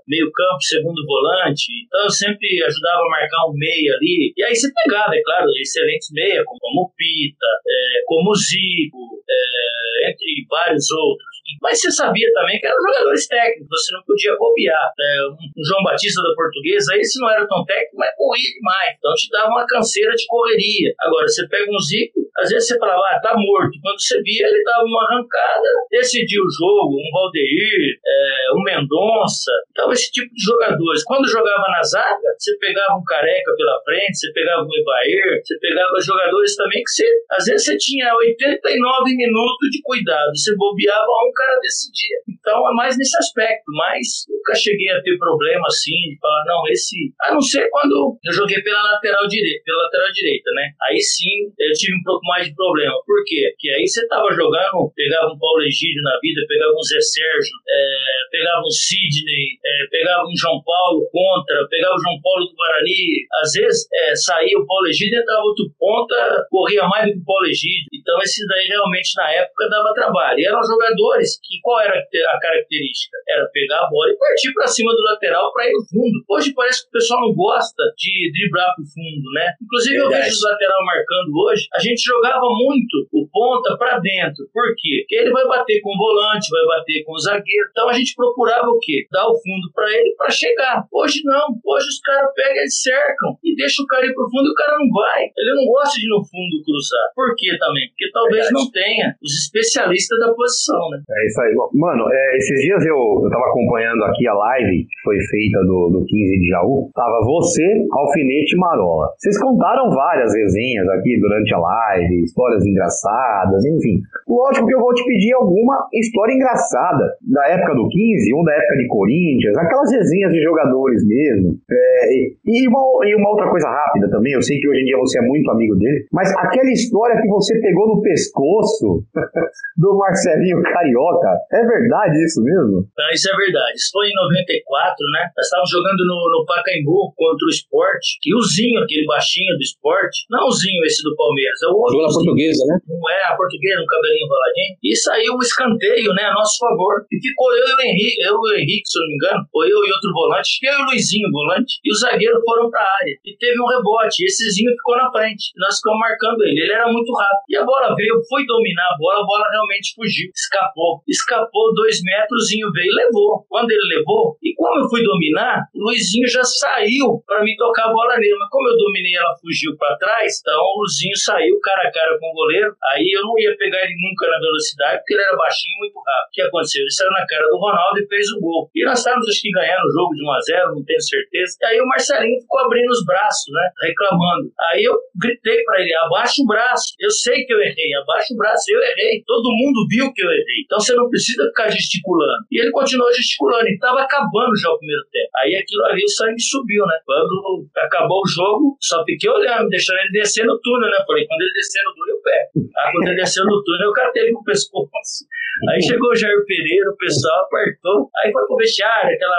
Speaker 4: meio campo, segundo volante, então eu sempre ajudava a marcar um meia ali. E aí você pegava, é claro, excelentes meia, como o Pita, é, como o Zico, é, entre vários outros. Mas você sabia também que eram jogadores técnicos, você não podia bobear. É, um João Batista da Portuguesa, esse não era tão técnico, mas corria demais. Então te dava uma canseira de correria. Agora, você pega um Zico, às vezes você falava, ah, tá morto. Quando você via, ele dava uma arrancada, decidia o jogo, um Valdeir, é, um Mendonça. Então, esse tipo de jogadores. Quando jogava na zaga, você pegava um Careca pela frente, você pegava um Evair, você pegava jogadores também que você, às vezes você tinha 89 minutos de cuidado. Você bobeava um cara decidia. Então é mais nesse aspecto, mas nunca cheguei a ter problema assim, de falar, não, esse. A não ser quando eu joguei pela lateral direita, pela lateral direita, né? Aí sim eu tive um pouco mais de problema. Por quê? Porque aí você tava jogando, pegava um Paulo Egídio na vida, pegava um Zé Sérgio, é, pegava um Sidney, é, pegava um João Paulo contra, pegava o João Paulo do Guarani. Às vezes é, saía o Paulo Egídio e entrava outro ponta, corria mais do que o Paulo Egídio. Então esses daí realmente na época dava trabalho. E eram jogadores que qual era a característica? Era pegar a bola e partir para cima do lateral para ir no fundo. Hoje parece que o pessoal não gosta de driblar para o fundo, né? Inclusive Verdade. eu vejo os lateral marcando hoje. A gente jogava muito o ponta para dentro. Por quê? Porque ele vai bater com o volante, vai bater com o zagueiro. Então a gente procurava o quê? Dar o fundo para ele para chegar. Hoje não. Hoje os caras pegam e cercam e deixam o cara ir pro fundo e o cara não vai. Ele não gosta de ir no fundo cruzar. Por quê também? Porque talvez Verdade. não tenha os especialistas da posição, né?
Speaker 1: É isso aí. Mano, é, esses dias eu, eu tava acompanhando aqui a live que foi feita do, do 15 de Jaú. Tava você, Alfinete Marola. Vocês contaram várias resenhas aqui durante a live, histórias engraçadas, enfim. Lógico que eu vou te pedir alguma história engraçada da época do 15, um da época de Corinthians, aquelas resenhas de jogadores mesmo. É, e, uma, e uma outra coisa rápida também, eu sei que hoje em dia você é muito amigo dele, mas aquela história que você pegou no pescoço do Marcelinho Carioca, é verdade isso mesmo?
Speaker 4: Isso é verdade. Isso foi em 94, né? Nós estávamos jogando no, no Pacaembu contra o Sport. E o Zinho, aquele baixinho do Sport, não o Zinho esse do Palmeiras, é o outro.
Speaker 3: Jogou na portuguesa, né?
Speaker 4: Não é a portuguesa, um cabelinho enroladinho. E saiu um escanteio, né, a nosso favor. E ficou eu e o Henrique, eu e o Henrique, se não me engano, ou eu e outro volante, eu e o Luizinho, volante, e o zagueiro foram pra área. E teve um rebote, e esse Zinho ficou na frente. Nós ficamos marcando ele. Ele era muito rápido. E a bola veio, foi dominar a bola, a bola realmente fugiu, escapou. Escapou escapou dois metros, veio e levou. Quando ele levou, e como eu fui dominar, o Luizinho já saiu para me tocar a bola nele. Mas como eu dominei, ela fugiu para trás, então o Luizinho saiu cara a cara com o goleiro. Aí eu não ia pegar ele nunca na velocidade, porque ele era baixinho muito rápido. O que aconteceu? Ele saiu na cara do Ronaldo e fez o gol. E nós estávamos, acho que, ganhando o jogo de 1x0, não tenho certeza. E aí o Marcelinho ficou abrindo os braços, né? Reclamando. Aí eu gritei para ele: abaixa o braço. Eu sei que eu errei, abaixa o braço. Eu errei. Todo mundo viu que eu errei. Então você não precisa ficar gesticulando. E ele continuou gesticulando, e estava acabando já o primeiro tempo. Aí aquilo ali, o sangue subiu, né? Quando acabou o jogo, só fiquei olhando, deixando ele descer no túnel, né? Falei, quando ele descer no túnel, eu pego. Aí quando ele desceu no túnel, eu catei ele com o pescoço. Aí chegou o Jair Pereira, o pessoal apertou, aí foi pro vestiário, aquela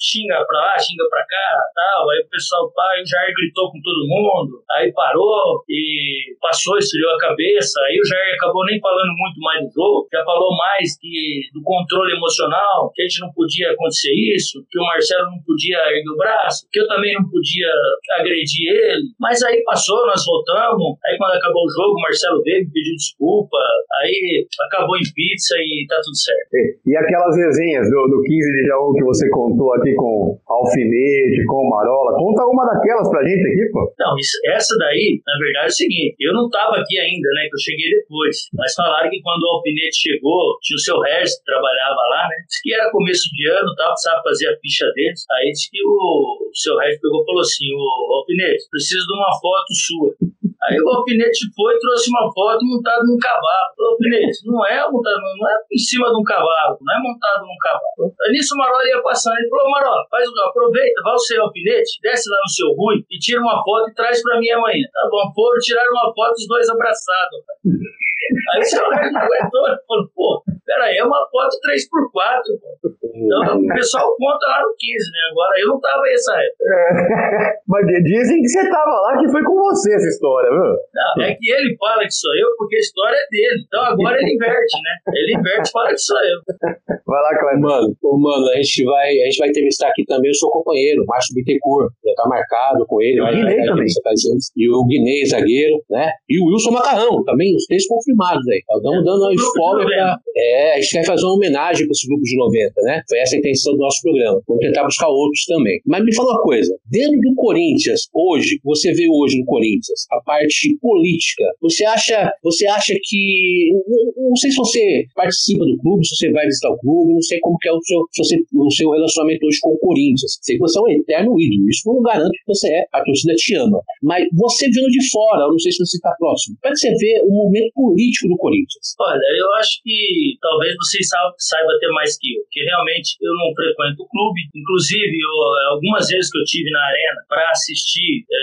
Speaker 4: xinga pra lá, xinga pra cá, tal. Aí o pessoal pá, aí o Jair gritou com todo mundo, aí parou e passou, esfriou a cabeça. Aí o Jair acabou nem falando muito mais do jogo, já falou mais que do controle emocional, que a gente não podia acontecer isso, que o Marcelo não podia erguer o braço, que eu também não podia agredir ele. Mas aí passou, nós voltamos. Aí quando acabou o jogo, o Marcelo veio, me pediu desculpa. Aí acabou em pizza e tá tudo certo.
Speaker 1: E, e aquelas resenhas do, do 15 de Jaú que você contou aqui com Alfinete, com Marola, conta uma daquelas pra gente aqui, pô.
Speaker 4: Não, isso, essa daí, na verdade, é o seguinte: eu não tava aqui ainda, né? Que eu cheguei depois. Mas falaram que quando o Alfinete chegou, tinha o seu Regis que trabalhava lá, né? Disse que era começo de ano e tal, precisava fazer a ficha deles. Aí disse que o, o seu Regis pegou e falou assim: Ô Alfinete, preciso de uma foto sua. Aí o alfinete foi e trouxe uma foto montado num cavalo. O alfinete, não é montado, não é em cima de um cavalo, não é montado num cavalo. Aí nisso o Marola ia passando, ele falou, Marola, faz o aproveita, vai o seu alfinete, desce lá no seu Rui e tira uma foto e traz pra mim amanhã. Tá bom, foram, tiraram uma foto os dois abraçados. Aí o seu não aguentou, ele falou, pô, peraí, é uma foto 3x4, pô. Então, o pessoal conta lá no 15, né? Agora eu não tava nessa época.
Speaker 1: É, mas dizem que você tava lá, que foi com você essa história, viu?
Speaker 4: Não, é que ele fala que sou eu porque a história é dele. Então agora ele inverte, né? Ele inverte e fala que sou eu.
Speaker 1: Vai lá, Cleber.
Speaker 3: Mano, ô, mano, a gente vai, a gente vai entrevistar aqui também o seu companheiro, Márcio Bittencourt. Já tá marcado com ele.
Speaker 1: E o Guinei também.
Speaker 3: tá. E o Guinei, zagueiro, né? E o Wilson Macarrão, também, os três confirmados aí. Estamos dando uma spoiler pra.
Speaker 4: 90.
Speaker 3: É, a gente quer fazer uma homenagem pra esse grupo de 90, né? Foi essa a intenção do nosso programa. Vamos tentar buscar outros também. Mas me fala uma coisa: dentro do Corinthians, hoje, que você vê hoje no Corinthians, a parte política, você acha, você acha que. Não, não sei se você participa do clube, se você vai visitar o clube, não sei como que é o seu, se você, o seu relacionamento hoje com o Corinthians. Sei que você é um eterno ídolo, isso não garanto que você é, a torcida te ama. Mas você vendo de fora, eu não sei se você está próximo, como é que você vê o momento político do Corinthians?
Speaker 4: Olha, eu acho que talvez vocês sa- saiba até mais que eu, porque realmente eu não frequento o clube. Inclusive, eu- algumas vezes que eu tive na arena para assistir, é,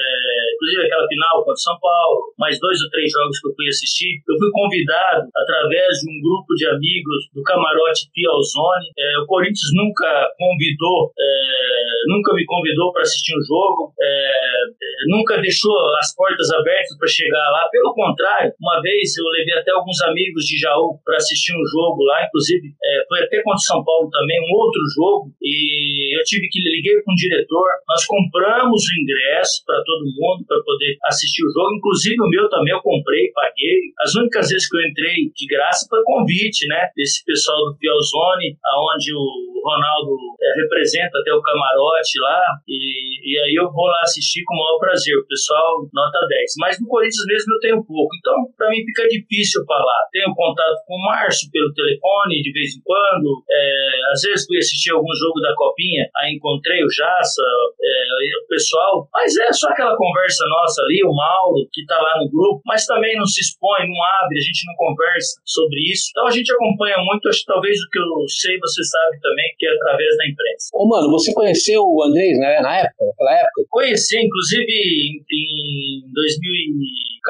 Speaker 4: inclusive aquela final contra São Paulo, mais dois ou três jogos que eu fui assistir, eu fui convidado através de um grupo de amigos do camarote Pialzone. É, o Corinthians nunca convidou, é, nunca me convidou para assistir um jogo, é, é, nunca deixou as portas abertas para chegar lá. Pelo contrário, uma vez eu levei até alguns amigos de Jaú para assistir um jogo lá, inclusive é, foi até contra São Paulo também, um outro jogo, e eu tive que liguei com o diretor, nós compramos o ingresso para todo mundo para poder assistir o jogo, inclusive o meu também eu comprei, paguei. As únicas vezes que eu entrei de graça foi convite, né, desse pessoal do Pialzone, aonde o Ronaldo é, representa até o camarote lá, e, e aí eu vou lá assistir com o maior prazer. O pessoal nota 10. Mas no Corinthians mesmo eu tenho pouco. Então, para mim fica difícil falar. Tenho contato com o Márcio pelo telefone de vez em quando. É, às vezes fui assistir algum jogo da Copinha, aí encontrei o Jaça, é, o pessoal. Mas é só aquela conversa nossa ali, o Mauro, que tá lá no grupo, mas também não se expõe, não abre, a gente não conversa sobre isso. Então a gente acompanha muito, acho que talvez o que eu sei você sabe também, que através da imprensa.
Speaker 3: Ô, mano, você conheceu o Andrés né, na época, naquela época?
Speaker 4: Conheci, inclusive, em, em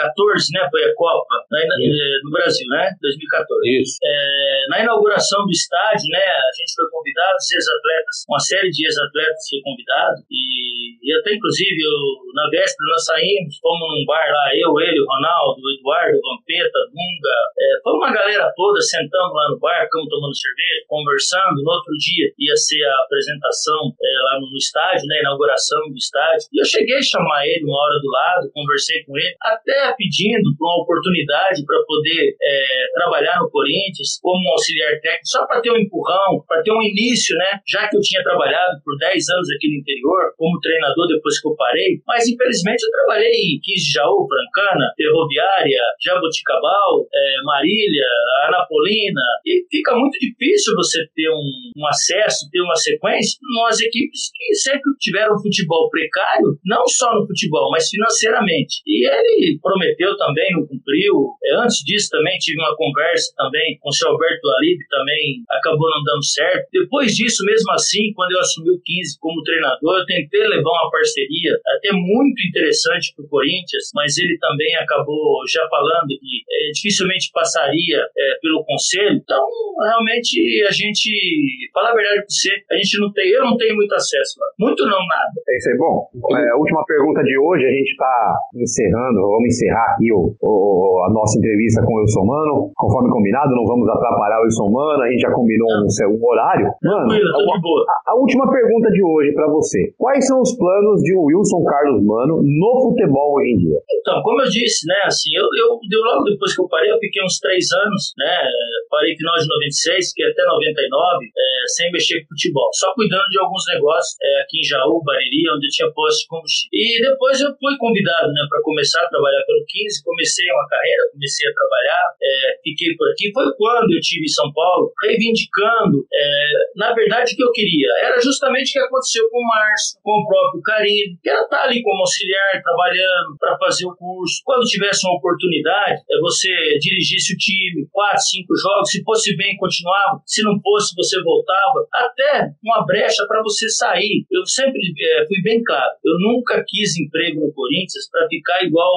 Speaker 4: 2014, né? Foi a Copa na- eh, no Brasil, né? 2014.
Speaker 3: Isso.
Speaker 4: É, na inauguração do estádio, né? A gente foi convidado, os ex-atletas, uma série de ex-atletas foi convidado e, e até inclusive eu, na véspera nós saímos, fomos num bar lá, eu, ele, o Ronaldo, o Eduardo, o Vampeta, Dunga, é, foi uma galera toda, sentamos lá no bar, ficamos tomando cerveja, conversando. No outro dia ia ser a apresentação é, lá no, no estádio, né? A inauguração do estádio. E eu cheguei a chamar ele uma hora do lado, conversei com ele, até pedindo por uma oportunidade para poder é, trabalhar no Corinthians como um auxiliar técnico, só para ter um empurrão, para ter um início, né? Já que eu tinha trabalhado por 10 anos aqui no interior como treinador depois que eu parei, mas infelizmente eu trabalhei em 15 de Jaú, Francana, Ferroviária, Jaboticabal, é, Marília, Anapolina, e fica muito difícil você ter um, um acesso, ter uma sequência, nós equipes que sempre tiveram futebol precário, não só no futebol, mas financeiramente. E ele também, não cumpriu. É, antes disso também tive uma conversa também com o seu Alberto Alibe, também acabou não dando certo. Depois disso, mesmo assim, quando eu assumi o 15 como treinador, eu tentei levar uma parceria até muito interessante para o Corinthians, mas ele também acabou já falando que é, dificilmente passaria é, pelo conselho. Então, realmente, a gente, falar a verdade para você, a gente não tem, eu não tenho muito acesso lá. Muito não, nada.
Speaker 1: É isso aí. Bom, é, a última pergunta de hoje, a gente está encerrando, vamos encerrar aqui o, o, a nossa entrevista com o Wilson Mano. Conforme combinado, não vamos atrapalhar o Wilson Mano, a gente já combinou um, um horário. Mano, a, a, última pergunta de hoje para você. Quais são os planos de Wilson Carlos Mano no futebol hoje em dia?
Speaker 4: Então, como eu disse, né, assim, eu, eu, eu logo depois que eu parei, eu fiquei uns três anos, né, parei final de 96, fiquei até 99, é, sem mexer com futebol, só cuidando de alguns negócios é, aqui em Jaú, Bariri, onde eu tinha posto de combustível. E depois eu fui convidado, né, para começar a trabalhar pelo 15, comecei uma carreira, comecei a trabalhar, é, fiquei por aqui. Foi quando eu tive em São Paulo, reivindicando, é, na verdade, o que eu queria. Era justamente o que aconteceu com o Márcio, com o próprio Carinho, que era estar ali como auxiliar, trabalhando para fazer o curso. Quando tivesse uma oportunidade, é, você dirigisse o time, quatro, cinco jogos, se fosse bem, continuava, se não fosse, você voltava, até uma brecha para você sair. Eu sempre é, fui bem claro, eu nunca quis emprego no Corinthians para ficar igual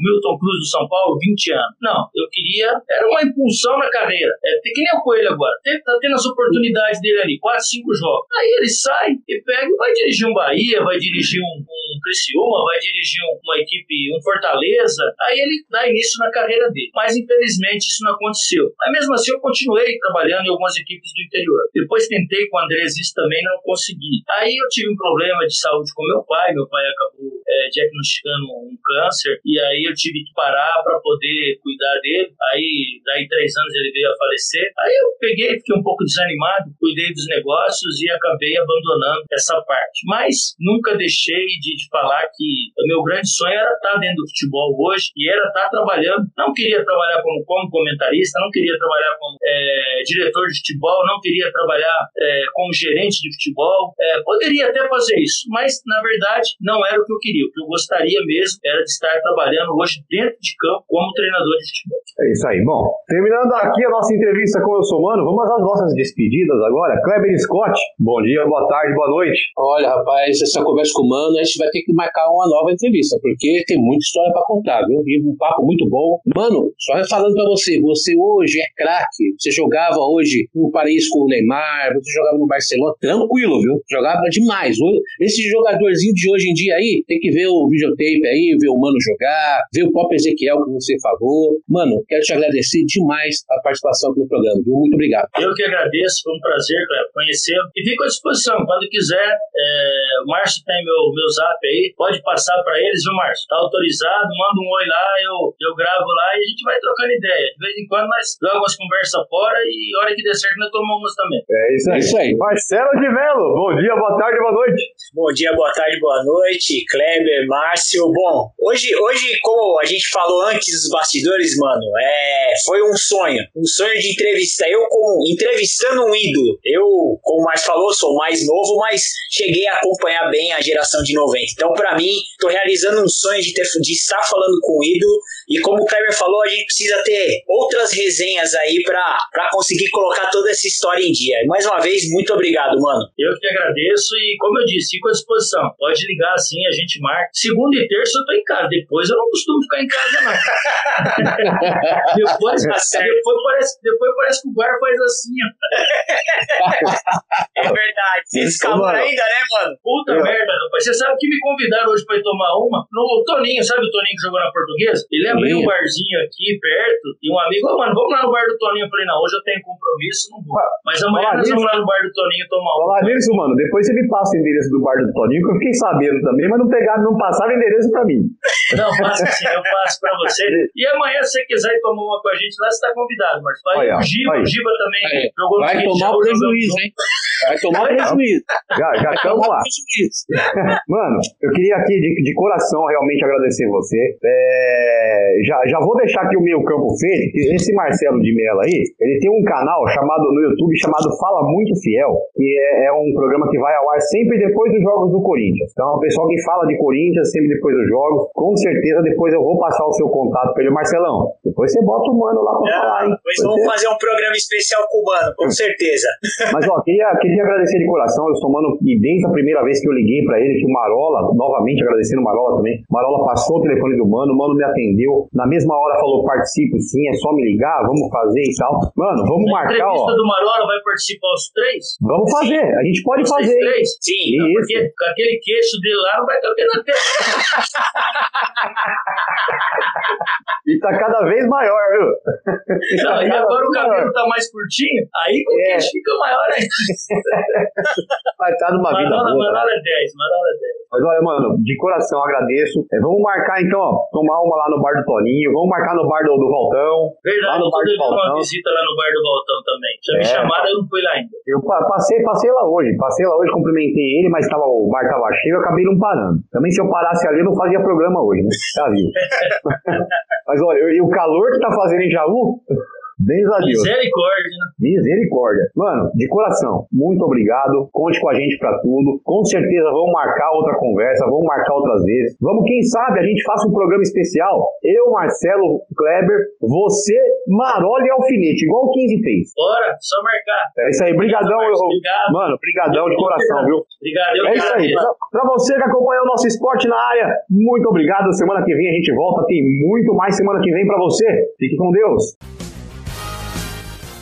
Speaker 4: Milton Cruz do São Paulo, 20 anos. Não, eu queria, era uma impulsão na carreira. É, que nem o Coelho agora, tá tendo as oportunidades dele ali, quatro, cinco jogos. Aí ele sai e pega vai dirigir um Bahia, vai dirigir um, um Criciúma, vai dirigir um, uma equipe, um Fortaleza. Aí ele dá início na carreira dele. Mas infelizmente isso não aconteceu. Mas mesmo assim eu continuei trabalhando em algumas equipes do interior. Depois tentei com o Andrés isso também, não consegui. Aí eu tive um problema de saúde com meu pai, meu pai acabou é, diagnosticando um câncer e aí eu tive que parar para poder cuidar dele. Aí, daí três anos ele veio a falecer. Aí eu peguei, fiquei um pouco desanimado, cuidei dos negócios e acabei abandonando essa parte. Mas nunca deixei de, de falar que o meu grande sonho era estar dentro do futebol hoje e era estar trabalhando. Não queria trabalhar como, como comentarista, não queria trabalhar como é, diretor de futebol, não queria trabalhar é, como gerente de futebol. É, poderia até fazer isso, mas na verdade não era o que eu queria. O que eu gostaria mesmo era de estar trabalhando hoje dentro de campo como treinador de futebol.
Speaker 1: É isso aí. Bom, terminando aqui a nossa entrevista com o Eu Mano, vamos às nossas despedidas agora. Kleber Scott, bom dia, boa tarde, boa noite.
Speaker 3: Olha, rapaz, essa conversa com o Mano, a gente vai ter que marcar uma nova entrevista, porque tem muita história para contar, viu? E um papo muito bom. Mano, só falando para você, você hoje é craque, você jogava hoje no Paris com o Neymar, você jogava no Barcelona, tranquilo, viu? Jogava demais. Esse jogadorzinho de hoje em dia aí, tem que ver o videotape aí, ver o Mano jogar, ver o Pop Ezequiel que você falou. Mano, quero te agradecer demais a participação aqui no programa, viu? Muito obrigado.
Speaker 4: Eu que agradeço, foi um prazer conhecê-lo. E fico à disposição, quando quiser, é, o Márcio tem meu, meu zap aí, pode passar para eles, viu, Márcio? Tá autorizado, manda um oi lá, eu, eu gravo lá e a gente vai trocando ideia. De vez em quando nós jogamos conversa fora e hora que der certo nós tomamos também.
Speaker 1: É isso aí. É isso aí. Marcelo de Melo, bom dia, boa tarde, boa noite.
Speaker 2: Bom dia, boa tarde, boa noite. Kleber, Márcio. Bom, hoje, hoje como a gente falou antes dos bastidores, mano, é, foi um sonho. Um sonho de entrevista. Eu, como entrevistando um ídolo. Eu, como o Márcio falou, sou mais novo, mas cheguei a acompanhar bem a geração de 90. Então, para mim, tô realizando um sonho de, ter, de estar falando com o ídolo. E como o Kleber falou, a gente precisa ter outras resenhas aí para conseguir colocar toda essa história em dia. Mais uma vez, muito obrigado, mano.
Speaker 4: Eu que agradeço e, como eu disse, fico à disposição. Pode ligar assim, a gente marca. Segunda e terça eu tô em casa. Depois eu não costumo ficar em casa, não. depois, tá depois, parece, depois parece que o bar faz assim,
Speaker 2: é verdade. Vocês calma ainda, né, mano?
Speaker 4: Puta eu... merda, rapaz. Você sabe que me convidaram hoje pra ir tomar uma? No Toninho, sabe o Toninho que jogou na portuguesa? Ele abriu um barzinho aqui perto e um amigo, oh, mano, vamos lá no bar do Toninho. Eu falei, não, hoje eu tenho compromisso, não vou. Mas amanhã nós vamos lá no bar do Toninho tomar uma.
Speaker 1: Falar nisso, mano, depois você me passa o endereço do bar do Toninho, que eu fiquei sabendo também, mas não pegaram, não passaram o endereço pra mim.
Speaker 4: Não, passa sim, eu passo pra você. E amanhã, se você quiser ir tomar uma com a gente lá, você tá convidado, Marcos. Vai o Giba, o Giba também
Speaker 3: jogou no Vai tomar o prejuízo, hein? Vai tomar prejuízo.
Speaker 1: Já, já estamos lá. Mano, eu queria aqui de, de coração realmente agradecer você. É, já, já vou deixar aqui o meu campo feito, esse Marcelo de Mello aí, ele tem um canal chamado no YouTube chamado Fala Muito Fiel, que é, é um programa que vai ao ar sempre depois dos jogos do Corinthians. Então, o pessoal que fala de Corinthians sempre depois dos jogos, com certeza depois eu vou passar o seu contato para ele, Marcelão. Depois você bota o mano lá pra
Speaker 2: Não,
Speaker 1: falar, hein?
Speaker 2: Depois vamos fazer um programa especial cubano, com certeza.
Speaker 1: Mas ó, queria, queria agradecer de coração, eu sou mano, e desde a primeira vez que eu liguei pra ele, que o Marola, novamente agradecendo o Marola também, o Marola passou o telefone do mano, o mano me atendeu, na mesma hora falou, participo sim, é só me ligar, vamos fazer e tal. Mano, vamos
Speaker 4: A
Speaker 1: marcar,
Speaker 4: entrevista
Speaker 1: ó.
Speaker 4: do Marola vai participar os três?
Speaker 1: Vamos fazer, a gente pode
Speaker 4: Vocês
Speaker 1: fazer.
Speaker 4: três?
Speaker 2: Sim.
Speaker 4: Não, porque com aquele queixo dele lá não vai caber na tela.
Speaker 1: E tá cada vez maior, viu?
Speaker 4: Não, e agora o cabelo tá mais curtinho, aí o
Speaker 1: É.
Speaker 4: queixo fica maior ainda.
Speaker 1: Vai estar numa vida boa.
Speaker 4: Marola é 10, Marola é 10.
Speaker 1: Mas olha, mano, de coração agradeço. É, vamos marcar então, ó, tomar uma lá no bar do Toninho, vamos marcar no bar do, do Valtão. Lá
Speaker 4: Verdade,
Speaker 1: no
Speaker 4: eu tô
Speaker 1: bar do
Speaker 4: devendo uma
Speaker 1: Valtão.
Speaker 4: visita lá no bar do Valtão também. Já me
Speaker 1: É.
Speaker 4: chamaram, eu não fui lá ainda.
Speaker 1: Eu pa- passei, passei lá hoje, passei lá hoje, cumprimentei ele, mas tava, o bar tava cheio, eu acabei não parando. Também se eu parasse ali, eu não fazia programa hoje, né? Já vi. mas olha, e o calor que tá fazendo em Jaú, Deus a Deus.
Speaker 4: Misericórdia, né?
Speaker 1: Misericórdia. Mano, de coração, muito obrigado. Conte com a gente pra tudo. Com certeza vamos marcar outra conversa, vamos marcar outras vezes. Vamos, quem sabe, a gente faça um programa especial. Eu, Marcelo, Kleber, você, Marola e Alfinete, igual o 15 fez.
Speaker 4: Bora, só marcar.
Speaker 1: É isso aí, brigadão. eu-
Speaker 4: Obrigado.
Speaker 1: Mano, brigadão de coração, viu?
Speaker 4: Obrigado, eu
Speaker 1: É isso aí. pra você que acompanhou o nosso esporte na área, muito obrigado. Semana que vem a gente volta. Tem muito mais semana que vem pra você. Fique com Deus.